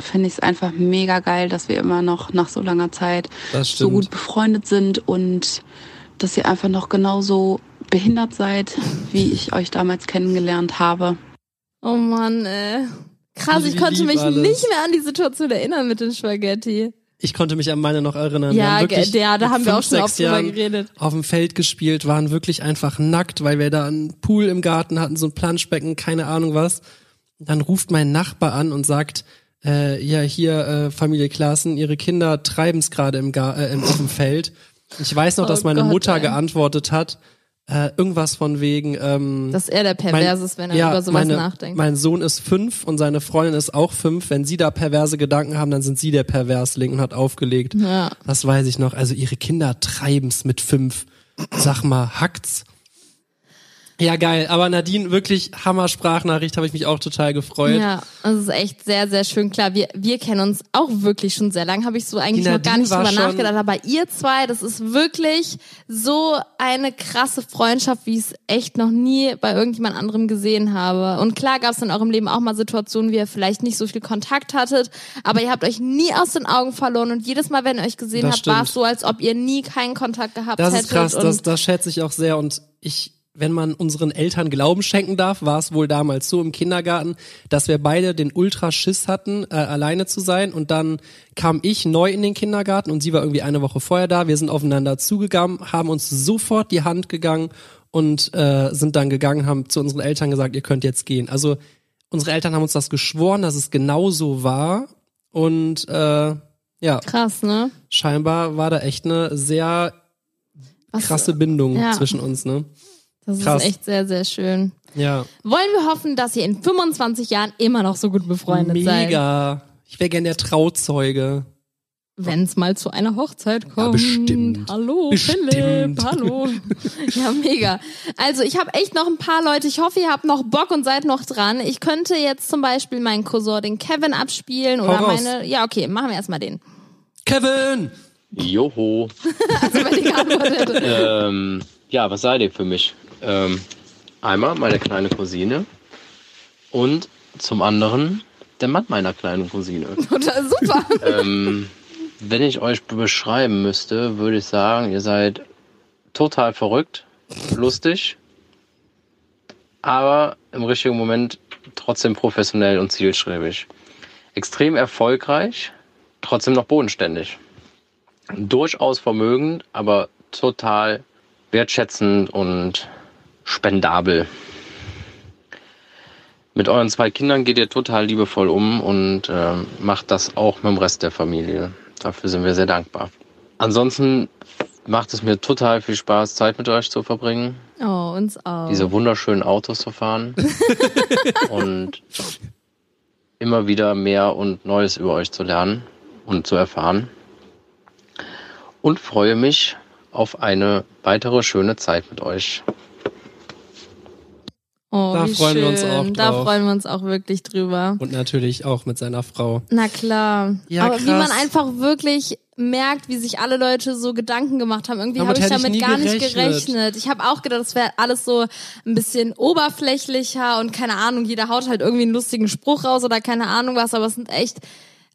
finde ich es einfach mega geil, dass wir immer noch nach so langer Zeit so gut befreundet sind und dass ihr einfach noch genauso behindert seid, wie ich euch damals kennengelernt habe. Oh Mann, ey. Krass, Wie ich konnte mich alles. nicht mehr an die Situation erinnern mit den Spaghetti. Ich konnte mich an meine noch erinnern. Ja, wir haben wirklich ge- ja, da haben wir auch schon sechs oft drüber Jahren geredet. Auf dem Feld gespielt, waren wirklich einfach nackt, weil wir da einen Pool im Garten hatten, so ein Planschbecken, keine Ahnung was. Dann ruft mein Nachbar an und sagt, äh, ja, hier, äh, Familie Klaassen, ihre Kinder treiben's gerade im, Gar äh, im, auf dem Feld. Ich weiß noch, Oh dass meine Gott, Mutter ey. geantwortet hat, äh, irgendwas von wegen, ähm, Dass er der Pervers ist, wenn er ja, über sowas meine, nachdenkt. Mein Sohn ist fünf und seine Freundin ist auch fünf. Wenn sie da perverse Gedanken haben, dann sind sie der Perversling und hat aufgelegt. Ja. Das weiß ich noch. Also ihre Kinder treiben's mit fünf. Sag mal, hackt's? Ja, geil. Aber Nadine, wirklich Hammer-Sprachnachricht, habe ich mich auch total gefreut. Ja, das ist echt sehr, sehr schön. Klar, wir, wir kennen uns auch wirklich schon sehr lang. Habe ich so eigentlich noch gar nicht drüber nachgedacht. Aber ihr zwei, das ist wirklich so eine krasse Freundschaft, wie ich es echt noch nie bei irgendjemand anderem gesehen habe. Und klar gab es in eurem Leben auch mal Situationen, wie ihr vielleicht nicht so viel Kontakt hattet, aber ihr habt euch nie aus den Augen verloren. Und jedes Mal, wenn ihr euch gesehen Das habt, war es so, als ob ihr nie keinen Kontakt gehabt Das hättet. ist krass, das, das schätze ich auch sehr. Und ich, wenn man unseren Eltern Glauben schenken darf, war es wohl damals so im Kindergarten, dass wir beide den Ultraschiss hatten, äh, alleine zu sein. Und dann kam ich neu in den Kindergarten und sie war irgendwie eine Woche vorher da. Wir sind aufeinander zugegangen, haben uns sofort die Hand gegangen und äh, sind dann gegangen, haben zu unseren Eltern gesagt, ihr könnt jetzt gehen. Also unsere Eltern haben uns das geschworen, dass es genau so war. Und äh, ja, krass, ne? scheinbar war da echt eine sehr Was- krasse Bindung Ja. zwischen uns, ne? Das Krass. ist echt sehr, sehr schön. Ja. Wollen wir hoffen, dass ihr in 25 Jahren immer noch so gut befreundet seid. Mega. Ich wäre gern der Trauzeuge. Wenn es mal zu einer Hochzeit kommt. bestimmt. Hallo, Bestimmt. Philipp. Hallo. [laughs] ja, mega. Also ich habe echt noch ein paar Leute. Ich hoffe, ihr habt noch Bock und seid noch dran. Ich könnte jetzt zum Beispiel meinen Cousin, den Kevin, abspielen oder Hau raus. meine. Ja, okay, machen wir erstmal den. Kevin! Joho. Also wenn ich geantwortet hätte. ähm, Ja, was seid ihr für mich? Ähm, einmal meine kleine Cousine und zum anderen der Mann meiner kleinen Cousine. [laughs] Super. ähm, wenn ich euch beschreiben müsste, würde ich sagen, ihr seid total verrückt, lustig, aber im richtigen Moment trotzdem professionell und zielstrebig. Extrem erfolgreich, trotzdem noch bodenständig. Durchaus vermögend, aber total wertschätzend und spendabel. Mit euren zwei Kindern geht ihr total liebevoll um und äh, macht das auch mit dem Rest der Familie. Dafür sind wir sehr dankbar. Ansonsten macht es mir total viel Spaß, Zeit mit euch zu verbringen, Oh, uns auch. diese wunderschönen Autos zu fahren [laughs] und immer wieder mehr und Neues über euch zu lernen und zu erfahren. Und freue mich auf eine weitere schöne Zeit mit euch. Oh, Da wie freuen schön. wir uns auch Da drauf. freuen wir uns auch wirklich drüber. Und natürlich auch mit seiner Frau. Na klar. Ja, Aber wie man krass. einfach wirklich merkt, wie sich alle Leute so Gedanken gemacht haben. Irgendwie habe ich ich damit nie gar nicht gerechnet. gerechnet. Ich habe auch gedacht, das wäre alles so ein bisschen oberflächlicher und keine Ahnung, jeder haut halt irgendwie einen lustigen Spruch raus oder keine Ahnung was, aber es sind echt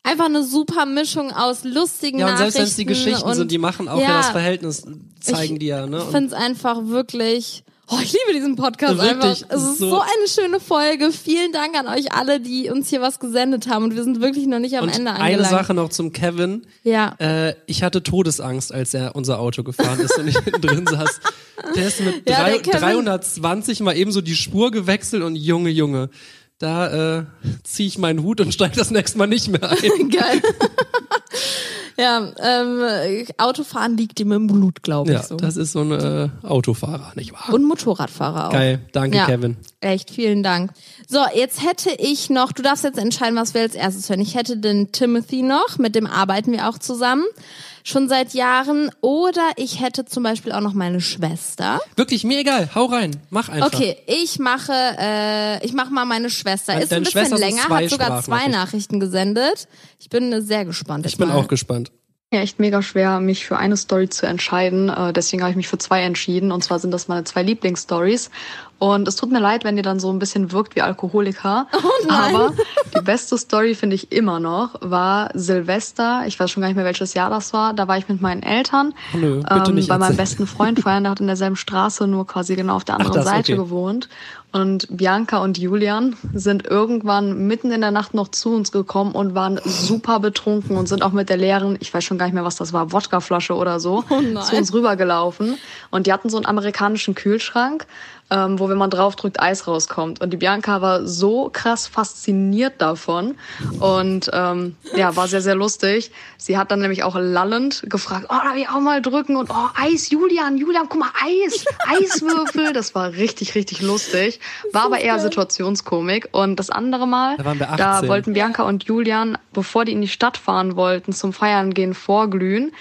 einfach eine super Mischung aus lustigen Ja, und Nachrichten. selbst wenn es die Geschichten und sind, die machen auch ja, ja, das Verhältnis, zeigen ich die ja, ne? Ich finde es einfach wirklich. Oh, ich liebe diesen Podcast Wirklich, einfach. Es ist so- so eine schöne Folge. Vielen Dank an euch alle, die uns hier was gesendet haben. Und wir sind wirklich noch nicht am und Ende eine angelangt. Sache noch zum Kevin. Ja. Äh, ich hatte Todesangst, als er unser Auto gefahren ist und ich hinten [laughs] drin saß. Der ist mit Ja, drei, der Kevin- 320 mal eben so die Spur gewechselt und Junge, Junge, da äh, ziehe ich meinen Hut und steige das nächste Mal nicht mehr ein. [laughs] Geil. [laughs] ja, ähm, Autofahren liegt ihm im Blut, glaube ich Ja, so. das ist so ein äh, Autofahrer, nicht wahr? Und Motorradfahrer auch. Geil, danke Ja. Kevin. Echt, vielen Dank. So, jetzt hätte ich noch, du darfst jetzt entscheiden, was wir als erstes hören. Ich hätte den Timothy noch, mit dem arbeiten wir auch zusammen, schon seit Jahren. Oder ich hätte zum Beispiel auch noch meine Schwester. Wirklich, mir egal, hau rein, mach einfach. Okay, ich mache, äh, ich mache mal meine Schwester. Deine Ist ein bisschen Schwester länger, hat sogar zwei. Nachrichten gesendet. Ich bin sehr gespannt. Ich bin mal. auch gespannt. Ja, echt mega schwer, mich für eine Story zu entscheiden. Äh, deswegen habe ich mich für zwei entschieden. Und zwar sind das meine zwei Lieblingsstories. Und es tut mir leid, wenn ihr dann so ein bisschen wirkt wie Alkoholiker. [laughs] Oh. Aber die beste Story finde ich immer noch war Silvester. Ich weiß schon gar nicht mehr, welches Jahr das war. Da war ich mit meinen Eltern Nö, ähm, bei meinem besten Freund feiern. Der hat in derselben Straße, nur quasi genau auf der anderen das, Seite okay. gewohnt. Und Bianca und Julian sind irgendwann mitten in der Nacht noch zu uns gekommen und waren super betrunken und sind auch mit der leeren, ich weiß schon gar nicht mehr, was das war, Wodkaflasche oder so, Oh zu uns rübergelaufen. Und die hatten so einen amerikanischen Kühlschrank, ähm, wo wenn man draufdrückt, Eis rauskommt. Und die Bianca war so krass fasziniert davon und ähm, ja, war sehr, sehr lustig. Sie hat dann nämlich auch lallend gefragt, oh, darf ich auch mal drücken? Und oh, Eis, Julian, Julian, guck mal, Eis, Eiswürfel. Das war richtig, richtig lustig. War aber eher Situationskomik. Und das andere Mal, Da waren wir da 18. wollten Bianca und Julian, bevor die in die Stadt fahren wollten, zum Feiern gehen, vorglühen.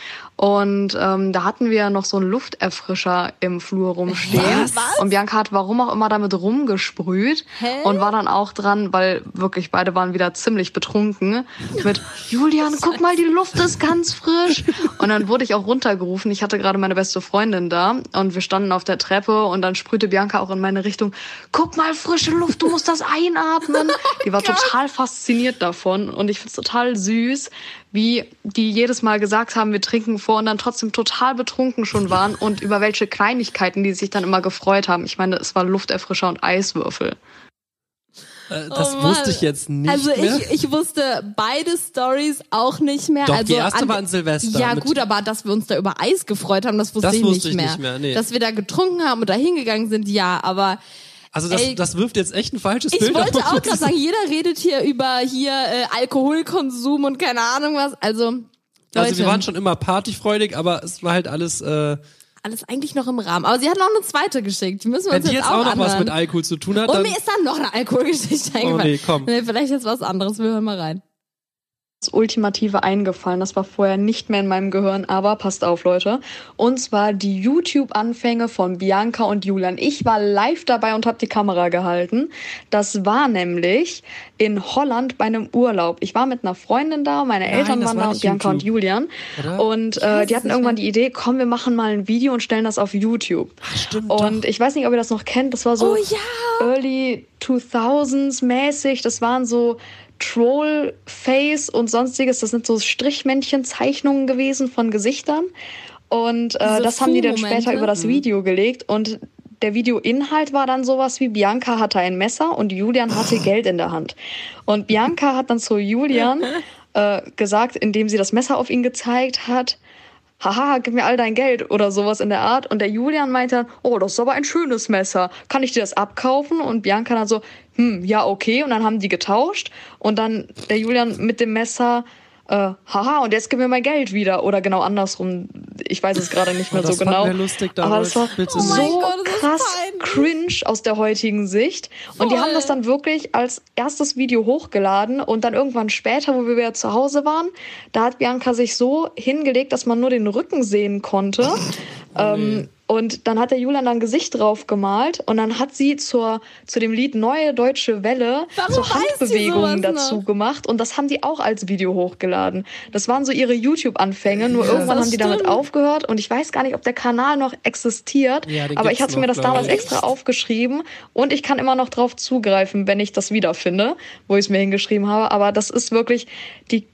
Und ähm, da hatten wir noch so einen Lufterfrischer im Flur rumstehen. Was? Und Bianca hat warum auch immer damit rumgesprüht Hä? und war dann auch dran, weil wirklich beide waren wieder ziemlich betrunken, mit Julian, guck mal, die Luft ist ganz frisch. Und dann wurde ich auch runtergerufen. Ich hatte gerade meine beste Freundin da und wir standen auf der Treppe und dann sprühte Bianca auch in meine Richtung, guck mal, frische Luft, du musst das einatmen. Die war [laughs] total fasziniert davon und ich find's total süß, wie die jedes Mal gesagt haben, wir trinken vor und dann trotzdem total betrunken schon waren und über welche Kleinigkeiten die sich dann immer gefreut haben. Ich meine, es war Lufterfrischer und Eiswürfel. Äh, das Oh wusste ich jetzt nicht Also mehr. ich, ich wusste beide Stories auch nicht mehr. Doch, also die erste an- war an Silvester Ja gut, aber dass wir uns da über Eis gefreut haben, das wusste, Das ich, wusste nicht, ich mehr. nicht mehr, nee. Dass wir da getrunken haben und da hingegangen sind, ja, aber also das, ey, das wirft jetzt echt ein falsches ich Bild wollte auf auch gerade sagen, jeder redet hier über hier äh, Alkoholkonsum und keine Ahnung was. Also Leute, Also wir waren schon immer partyfreudig, aber es war halt alles, äh, alles eigentlich noch im Rahmen. Aber sie hat noch eine zweite geschickt. Die müssen wir wenn uns die jetzt jetzt auch noch was anhören. mit Alkohol zu tun hat, Und mir ist dann noch eine Alkoholgeschichte eingefallen. nee, komm. Nee, vielleicht jetzt was anderes. Wir hören mal rein. Das Ultimative eingefallen. Das war vorher nicht mehr in meinem Gehirn, aber passt auf, Leute. Und zwar die YouTube-Anfänge von Bianca und Julian. Ich war live dabei und habe die Kamera gehalten. Das war nämlich in Holland bei einem Urlaub. Ich war mit einer Freundin da, meine Nein, Eltern waren war da und Bianca und YouTube. Julian. Oder? Und äh, die hatten irgendwann die Idee, komm, wir machen mal ein Video und stellen das auf YouTube. und ich weiß nicht, ob ihr das noch kennt. Das war so Oh ja. Early 2000s mäßig. Das waren so Troll-Face und sonstiges. Das sind so Strichmännchen-Zeichnungen gewesen von Gesichtern. Und äh, das haben die dann später über das Mhm. Video gelegt. Und der Videoinhalt war dann sowas wie Bianca hatte ein Messer und Julian hatte Geld in der Hand. Und Bianca hat dann zu Julian [laughs] äh, gesagt, indem sie das Messer auf ihn gezeigt hat, haha, gib mir all dein Geld oder sowas in der Art. Und der Julian meinte dann, oh, das ist aber ein schönes Messer. Kann ich dir das abkaufen? Und Bianca dann so, hm, ja, okay. Und dann haben die getauscht. Und dann der Julian mit dem Messer, äh, haha, und jetzt gib mir mein Geld wieder. Oder genau andersrum. Ich weiß es gerade nicht mehr Oh, das so genau. lustig aber das war damals. Bitte so. Oh krass cringe aus der heutigen Sicht. Und die haben das dann wirklich als erstes Video hochgeladen und dann irgendwann später, wo wir wieder zu Hause waren, da hat Bianca sich so hingelegt, dass man nur den Rücken sehen konnte. ähm, und dann hat der Julian dann ein Gesicht drauf gemalt und dann hat sie zur, zu dem Lied Neue Deutsche Welle Warum Handbewegungen sowas dazu noch? gemacht und das haben die auch als Video hochgeladen. Das waren so ihre YouTube-Anfänge, nur Ja. irgendwann haben die damit stimmt. aufgehört und ich weiß gar nicht, ob der Kanal noch existiert, Ja, aber ich hatte mir das damals ich. extra aufgeschrieben und ich kann immer noch drauf zugreifen, wenn ich das wiederfinde, wo ich es mir hingeschrieben habe, aber das ist wirklich die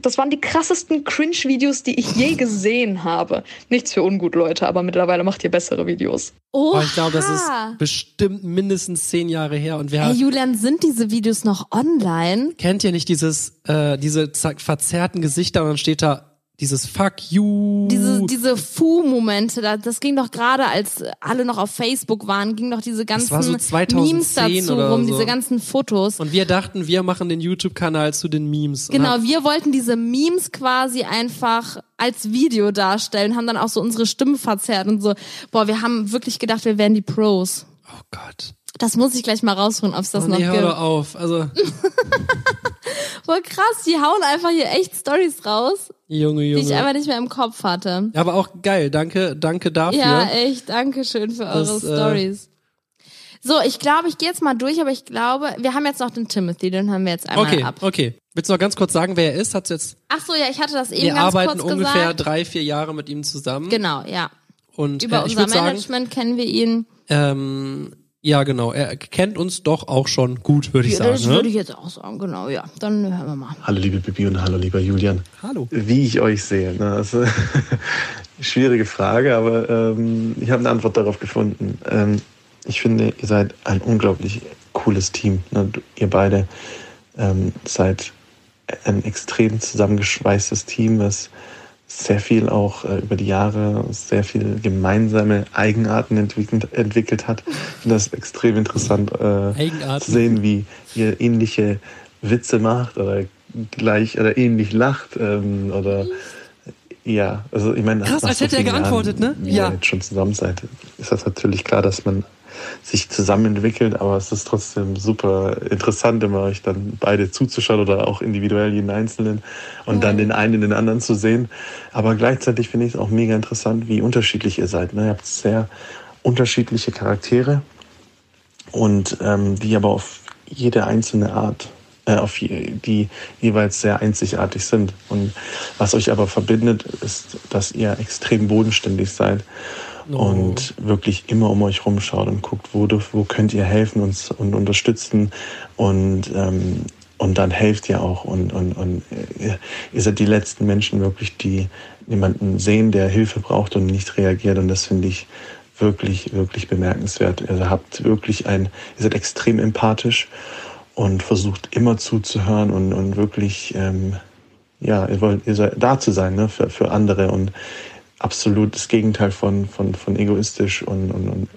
das waren die krassesten Cringe-Videos, die ich je gesehen habe. Nichts für ungut, Leute, aber mittlerweile macht ihr bessere Videos. Oh, ich glaube, das ist bestimmt mindestens zehn Jahre her. Und wer Hey Julian, sind diese Videos noch online? kennt ihr nicht dieses, äh, diese verzerrten Gesichter und dann steht da dieses Fuck you. Diese, diese Fu-Momente, da- das ging doch gerade, als alle noch auf Facebook waren, ging doch diese ganzen so 2010 Memes dazu rum, so. diese ganzen Fotos. Und wir dachten, wir machen den YouTube-Kanal zu den Memes. Genau, wir wollten diese Memes quasi einfach als Video darstellen, haben dann auch so unsere Stimmen verzerrt und so. Boah, wir haben wirklich gedacht, wir wären die Pros. Oh Gott. Das muss ich gleich mal rausholen, ob es das oh, noch nee, hör gibt. doch auf. Also, [laughs] Voll krass, die hauen einfach hier echt Stories raus, Junge, die ich Junge. einfach nicht mehr im Kopf hatte. Ja, aber auch geil. Danke, danke dafür. Ja, echt, danke schön für eure Das, äh, Stories. So, ich glaube, ich gehe jetzt mal durch, aber ich glaube, wir haben jetzt noch den Timothy, den haben wir jetzt einmal okay, ab. okay. Willst du noch ganz kurz sagen, wer er ist? Hat's jetzt, Ach so, ja, ich hatte das eben wir ganz arbeiten kurz ungefähr gesagt. drei, vier Jahre mit ihm zusammen. Genau, ja. Und Über äh, unser würde sagen, Management kennen wir ihn. ähm, ja, genau. Er kennt uns doch auch schon gut, würde ich ja, sagen. das ne? würde ich jetzt auch sagen, genau, ja. Dann hören wir mal. Hallo liebe Bibi und hallo lieber Julian. Hallo. Wie ich euch sehe. Ne? Also, [laughs] schwierige Frage, aber ähm, ich habe eine Antwort darauf gefunden. Ähm, ich finde, ihr seid ein unglaublich cooles Team. Ne? Du- Ihr beide ähm, seid ein extrem zusammengeschweißtes Team, was sehr viel auch äh, über die Jahre sehr viel gemeinsame Eigenarten entwickelt, entwickelt hat. Ich finde das extrem interessant äh, zu sehen, wie ihr ähnliche Witze macht oder gleich oder ähnlich lacht ähm, oder ja, also ich meine, Krass, als hätte er geantwortet, Jahren, ne? Ja. ihr jetzt schon zusammen seid, ist das natürlich klar, dass man sich zusammen entwickelt, aber es ist trotzdem super interessant, immer euch dann beide zuzuschauen oder auch individuell jeden Einzelnen und dann den einen in den anderen zu sehen. Aber gleichzeitig finde ich es auch mega interessant, wie unterschiedlich ihr seid. Ne? Ihr habt sehr unterschiedliche Charaktere und ähm, die aber auf jede einzelne Art, äh, auf die jeweils sehr einzigartig sind. Und was euch aber verbindet, ist, dass ihr extrem bodenständig seid und wirklich immer um euch rumschaut und guckt, wo, wo könnt ihr helfen uns und unterstützen. Und ähm, und dann helft ihr auch. Und, und, und ihr, ihr seid die letzten Menschen wirklich, die jemanden sehen, der Hilfe braucht und nicht reagiert. Und das finde ich wirklich, wirklich bemerkenswert. Ihr habt wirklich ein, ihr seid extrem empathisch und versucht immer zuzuhören und, und wirklich, ähm, ja, ihr wollt, ihr seid da zu sein, ne, für, für andere. Und absolut das Gegenteil von, von, von egoistisch und, und, und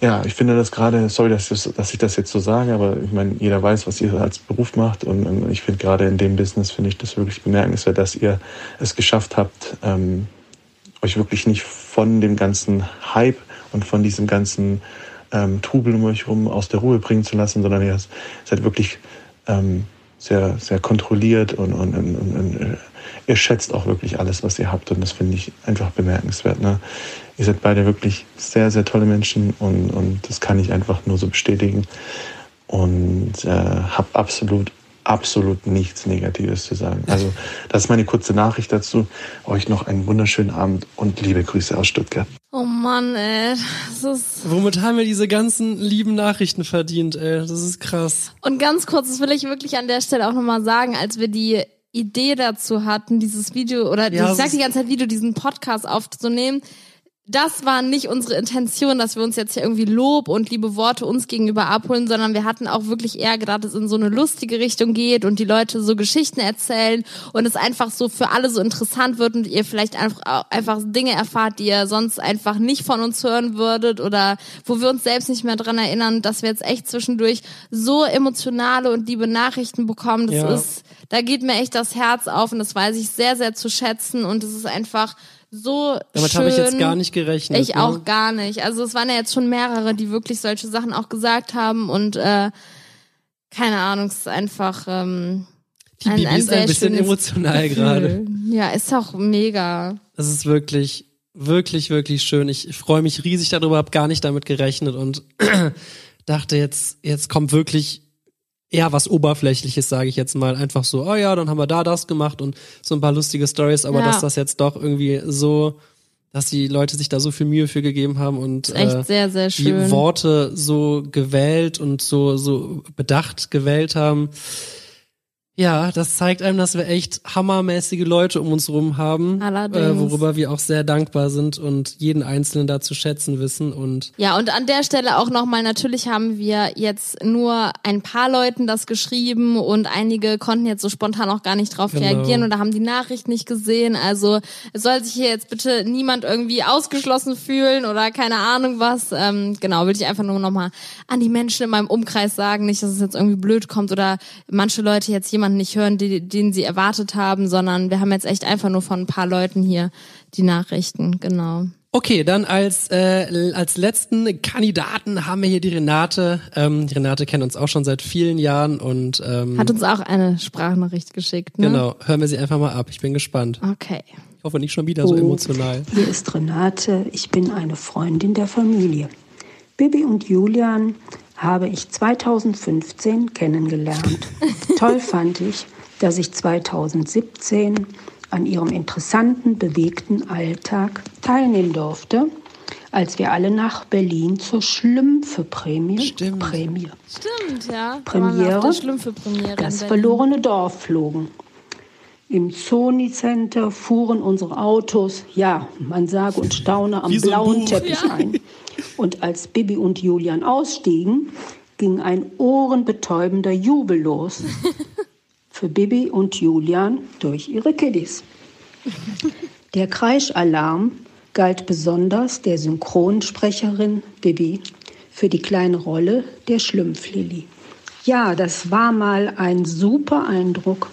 ja, ich finde das gerade, sorry, dass, ich- dass ich das jetzt so sage, aber ich meine, jeder weiß, was ihr als Beruf macht und, und ich finde gerade in dem Business finde ich das wirklich bemerkenswert, dass ihr es geschafft habt, ähm, euch wirklich nicht von dem ganzen Hype und von diesem ganzen ähm, Trubel um euch herum aus der Ruhe bringen zu lassen, sondern ihr seid wirklich ähm, sehr, sehr kontrolliert und, und, und, und, äh, ihr schätzt auch wirklich alles, was ihr habt und das finde ich einfach bemerkenswert. Ne? Ihr seid beide wirklich sehr, sehr tolle Menschen und, und das kann ich einfach nur so bestätigen und äh, habe absolut, absolut nichts Negatives zu sagen. Also das ist meine kurze Nachricht dazu. Euch noch einen wunderschönen Abend und liebe Grüße aus Stuttgart. Oh Mann, ey. Das ist Womit haben wir diese ganzen lieben Nachrichten verdient, ey? Das ist krass. Und ganz kurz, das will ich wirklich an der Stelle auch nochmal sagen, als wir die Idee dazu hatten, dieses Video, oder Ja, ich sag die ganze Zeit Video, diesen Podcast aufzunehmen, das war nicht unsere Intention, dass wir uns jetzt hier irgendwie Lob und liebe Worte uns gegenüber abholen, sondern wir hatten auch wirklich eher gedacht, dass es in so eine lustige Richtung geht und die Leute so Geschichten erzählen und es einfach so für alle so interessant wird und ihr vielleicht einfach, einfach Dinge erfahrt, die ihr sonst einfach nicht von uns hören würdet oder wo wir uns selbst nicht mehr dran erinnern, dass wir jetzt echt zwischendurch so emotionale und liebe Nachrichten bekommen. Das Ja. ist, da geht mir echt das Herz auf und das weiß ich sehr, sehr zu schätzen und es ist einfach so Damit habe ich jetzt gar nicht gerechnet. Ich ne? auch gar nicht. Also es waren ja jetzt schon mehrere, die wirklich solche Sachen auch gesagt haben und äh, keine Ahnung, es ist einfach ähm, Die Bibi ist ein bisschen emotional Gefühl. gerade. Ja, ist auch mega. Es ist wirklich, wirklich, wirklich schön. Ich freue mich riesig darüber, habe gar nicht damit gerechnet und [clears throat] dachte jetzt, jetzt kommt wirklich eher was Oberflächliches, sage ich jetzt mal. Einfach so, oh ja, dann haben wir da das gemacht und so ein paar lustige Stories, aber Ja. dass das jetzt doch irgendwie so, dass die Leute sich da so viel Mühe für gegeben haben und äh, sehr, sehr die Worte so gewählt und so, so bedacht gewählt haben. Ja, das zeigt einem, dass wir echt hammermäßige Leute um uns rum haben, äh, worüber wir auch sehr dankbar sind und jeden Einzelnen da zu schätzen wissen und Ja, und an der Stelle auch nochmal, natürlich haben wir jetzt nur ein paar Leuten das geschrieben und einige konnten jetzt so spontan auch gar nicht drauf Genau. reagieren oder haben die Nachricht nicht gesehen. Also es soll sich hier jetzt bitte niemand irgendwie ausgeschlossen fühlen oder keine Ahnung was. Ähm, genau, will ich einfach nur nochmal an die Menschen in meinem Umkreis sagen, nicht, dass es jetzt irgendwie blöd kommt oder manche Leute jetzt jemanden nicht hören, die, den sie erwartet haben, sondern wir haben jetzt echt einfach nur von ein paar Leuten hier die Nachrichten, genau. Okay, dann als, äh, als letzten Kandidaten haben wir hier die Renate. Ähm, die Renate kennt uns auch schon seit vielen Jahren und ähm, Hat uns auch eine Sprachnachricht geschickt, ne? genau, hören wir sie einfach mal ab. Ich bin gespannt. Okay. Ich hoffe nicht schon wieder so Oh. emotional. Hier ist Renate, ich bin eine Freundin der Familie. Bibi und Julian habe ich 2015 kennengelernt. Toll fand ich, dass ich 2017 an ihrem interessanten, bewegten Alltag teilnehmen durfte, als wir alle nach Berlin zur Schlümpfe-Prämie Prämie, Stimmt, ja. Premiere, Auf der Schlümpfe-Premiere. das in Berlin. verlorene Dorf flogen. Im Sony Center fuhren unsere Autos, ja, man sage und staune, am Wie so blauen Buch. Teppich Ja. ein. Und als Bibi und Julian ausstiegen, ging ein ohrenbetäubender Jubel los. [laughs] Für Bibi und Julian durch ihre Kiddies. Der Kreischalarm galt besonders der Synchronsprecherin Bibi für die kleine Rolle der Schlümpflilly. Ja, das war mal ein super Eindruck,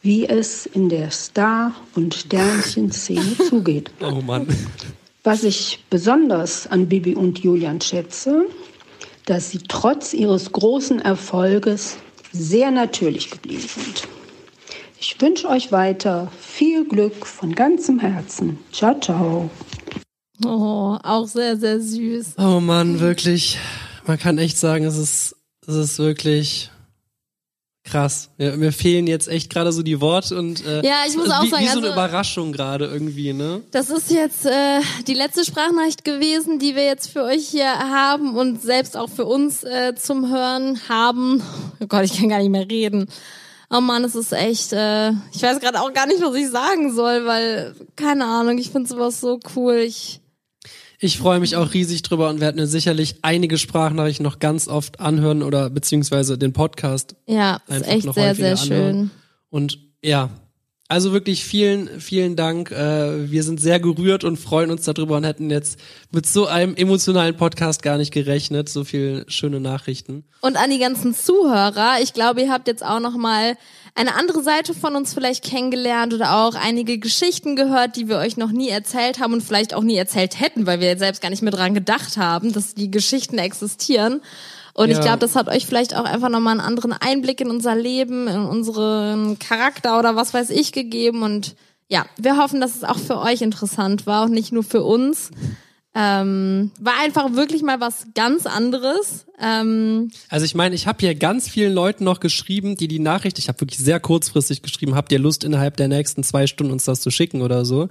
wie es in der Star- und Sternchen-Szene [laughs] zugeht. Oh Mann. Was ich besonders an Bibi und Julian schätze, dass sie trotz ihres großen Erfolges sehr natürlich geblieben sind. Ich wünsche euch weiter viel Glück von ganzem Herzen. Ciao, ciao. Oh, auch sehr, sehr süß. Oh Mann, wirklich. Man kann echt sagen, es ist, es ist wirklich krass. Ja, mir fehlen jetzt echt gerade so die Worte und äh, Ja, ich muss wie, auch sagen, wie so eine also- Überraschung gerade irgendwie, ne? Das ist jetzt äh, die letzte Sprachnachricht gewesen, die wir jetzt für euch hier haben und selbst auch für uns äh, zum Hören haben. Oh Gott, ich kann gar nicht mehr reden. Oh Mann, es ist echt, äh, ich weiß gerade auch gar nicht, was ich sagen soll, weil, keine Ahnung, ich finde sowas so cool. Ich, Ich freue mich auch riesig drüber und werde mir sicherlich einige Sprachnachrichten noch ganz oft anhören oder beziehungsweise den Podcast ja, ist echt sehr, sehr anhören. schön. Und ja, also wirklich vielen, vielen Dank. Äh, wir sind sehr gerührt und freuen uns darüber und hätten jetzt mit so einem emotionalen Podcast gar nicht gerechnet. So viel schöne Nachrichten. Und an die ganzen Zuhörer, ich glaube, ihr habt jetzt auch noch mal eine andere Seite von uns vielleicht kennengelernt oder auch einige Geschichten gehört, die wir euch noch nie erzählt haben und vielleicht auch nie erzählt hätten, weil wir selbst gar nicht mehr dran gedacht haben, dass die Geschichten existieren. Und ich Ja. glaube, das hat euch vielleicht auch einfach nochmal einen anderen Einblick in unser Leben, in unseren Charakter oder was weiß ich gegeben. Und ja, wir hoffen, dass es auch für euch interessant war und nicht nur für uns. Ähm, war einfach wirklich mal was ganz anderes. Ähm, Also ich meine, ich habe hier ganz vielen Leuten noch geschrieben, die die Nachricht, ich habe wirklich sehr kurzfristig geschrieben, habt ihr Lust innerhalb der nächsten zwei Stunden uns das zu schicken oder so.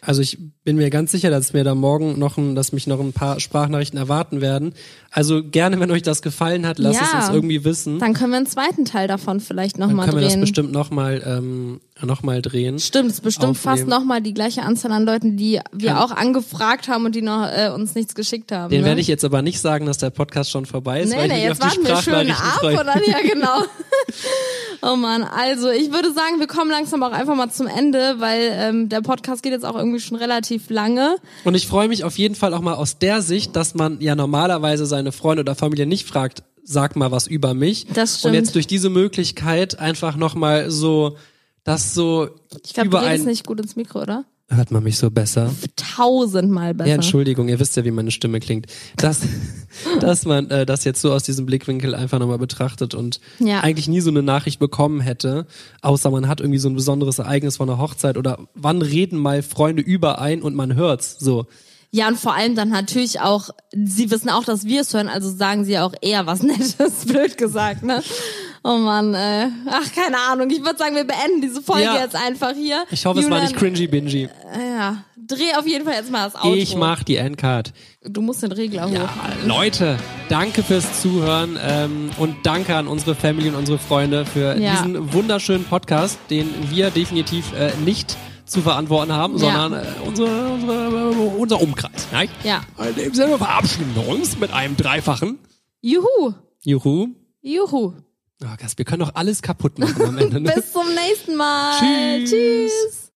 Also ich bin mir ganz sicher, dass mir da morgen noch ein, dass mich noch ein paar Sprachnachrichten erwarten werden. Also gerne, wenn euch das gefallen hat, lasst es Ja. uns irgendwie wissen. dann können wir einen zweiten Teil davon vielleicht Dann nochmal können wir das drehen. bestimmt nochmal ähm, noch mal drehen. Stimmt, es ist bestimmt fast aufnehmen. nochmal die gleiche Anzahl an Leuten, die wir Kann- auch angefragt haben und die noch äh, uns nichts geschickt haben. Den ne? werde ich jetzt aber nicht sagen, dass der Podcast schon vorbei ist, Nee, weil nee, ich jetzt warten wir schön ab und dann, ja genau. [laughs] oh man, also ich würde sagen, wir kommen langsam auch einfach mal zum Ende, weil ähm, der Podcast geht jetzt auch irgendwie schon relativ lange. Und ich freue mich auf jeden Fall auch mal aus der Sicht, dass man ja normalerweise seine Freunde oder Familie nicht fragt, sag mal was über mich. Das Und stimmt. jetzt durch diese Möglichkeit einfach nochmal so, das so Ich glaube, du über redest ein, nicht gut ins Mikro, oder? Hört man mich so besser. Tausendmal besser. Ja, Entschuldigung, ihr wisst ja, wie meine Stimme klingt. Dass, [laughs] dass man äh, das jetzt so aus diesem Blickwinkel einfach nochmal betrachtet und Ja. eigentlich nie so eine Nachricht bekommen hätte, außer man hat irgendwie so ein besonderes Ereignis von einer Hochzeit oder wann reden mal Freunde über ein und man hört's so. Ja, und vor allem dann natürlich auch, sie wissen auch, dass wir es hören, also sagen sie auch eher was [laughs] Nettes, blöd gesagt, ne? Oh man, äh, ach, keine Ahnung. Ich würde sagen, wir beenden diese Folge Ja. jetzt einfach hier. Ich hoffe, es war Julian, nicht cringy bingy. äh, Ja, dreh auf jeden Fall jetzt mal das Outro. Ich mach die Endcard. Du musst den Regler hoch. Leute, danke fürs Zuhören ähm, und danke an unsere Family und unsere Freunde für Ja. diesen wunderschönen Podcast, den wir definitiv äh, nicht zu verantworten haben, Ja. sondern äh, unsere, unsere, unser Umkreis. Nein? Ja. In dem Sinne verabschieden wir uns mit einem dreifachen Juhu. Juhu. Juhu. Oh, Gast, wir können doch alles kaputt machen am Ende. Ne? [laughs] Bis zum nächsten Mal. Tschüss. Tschüss.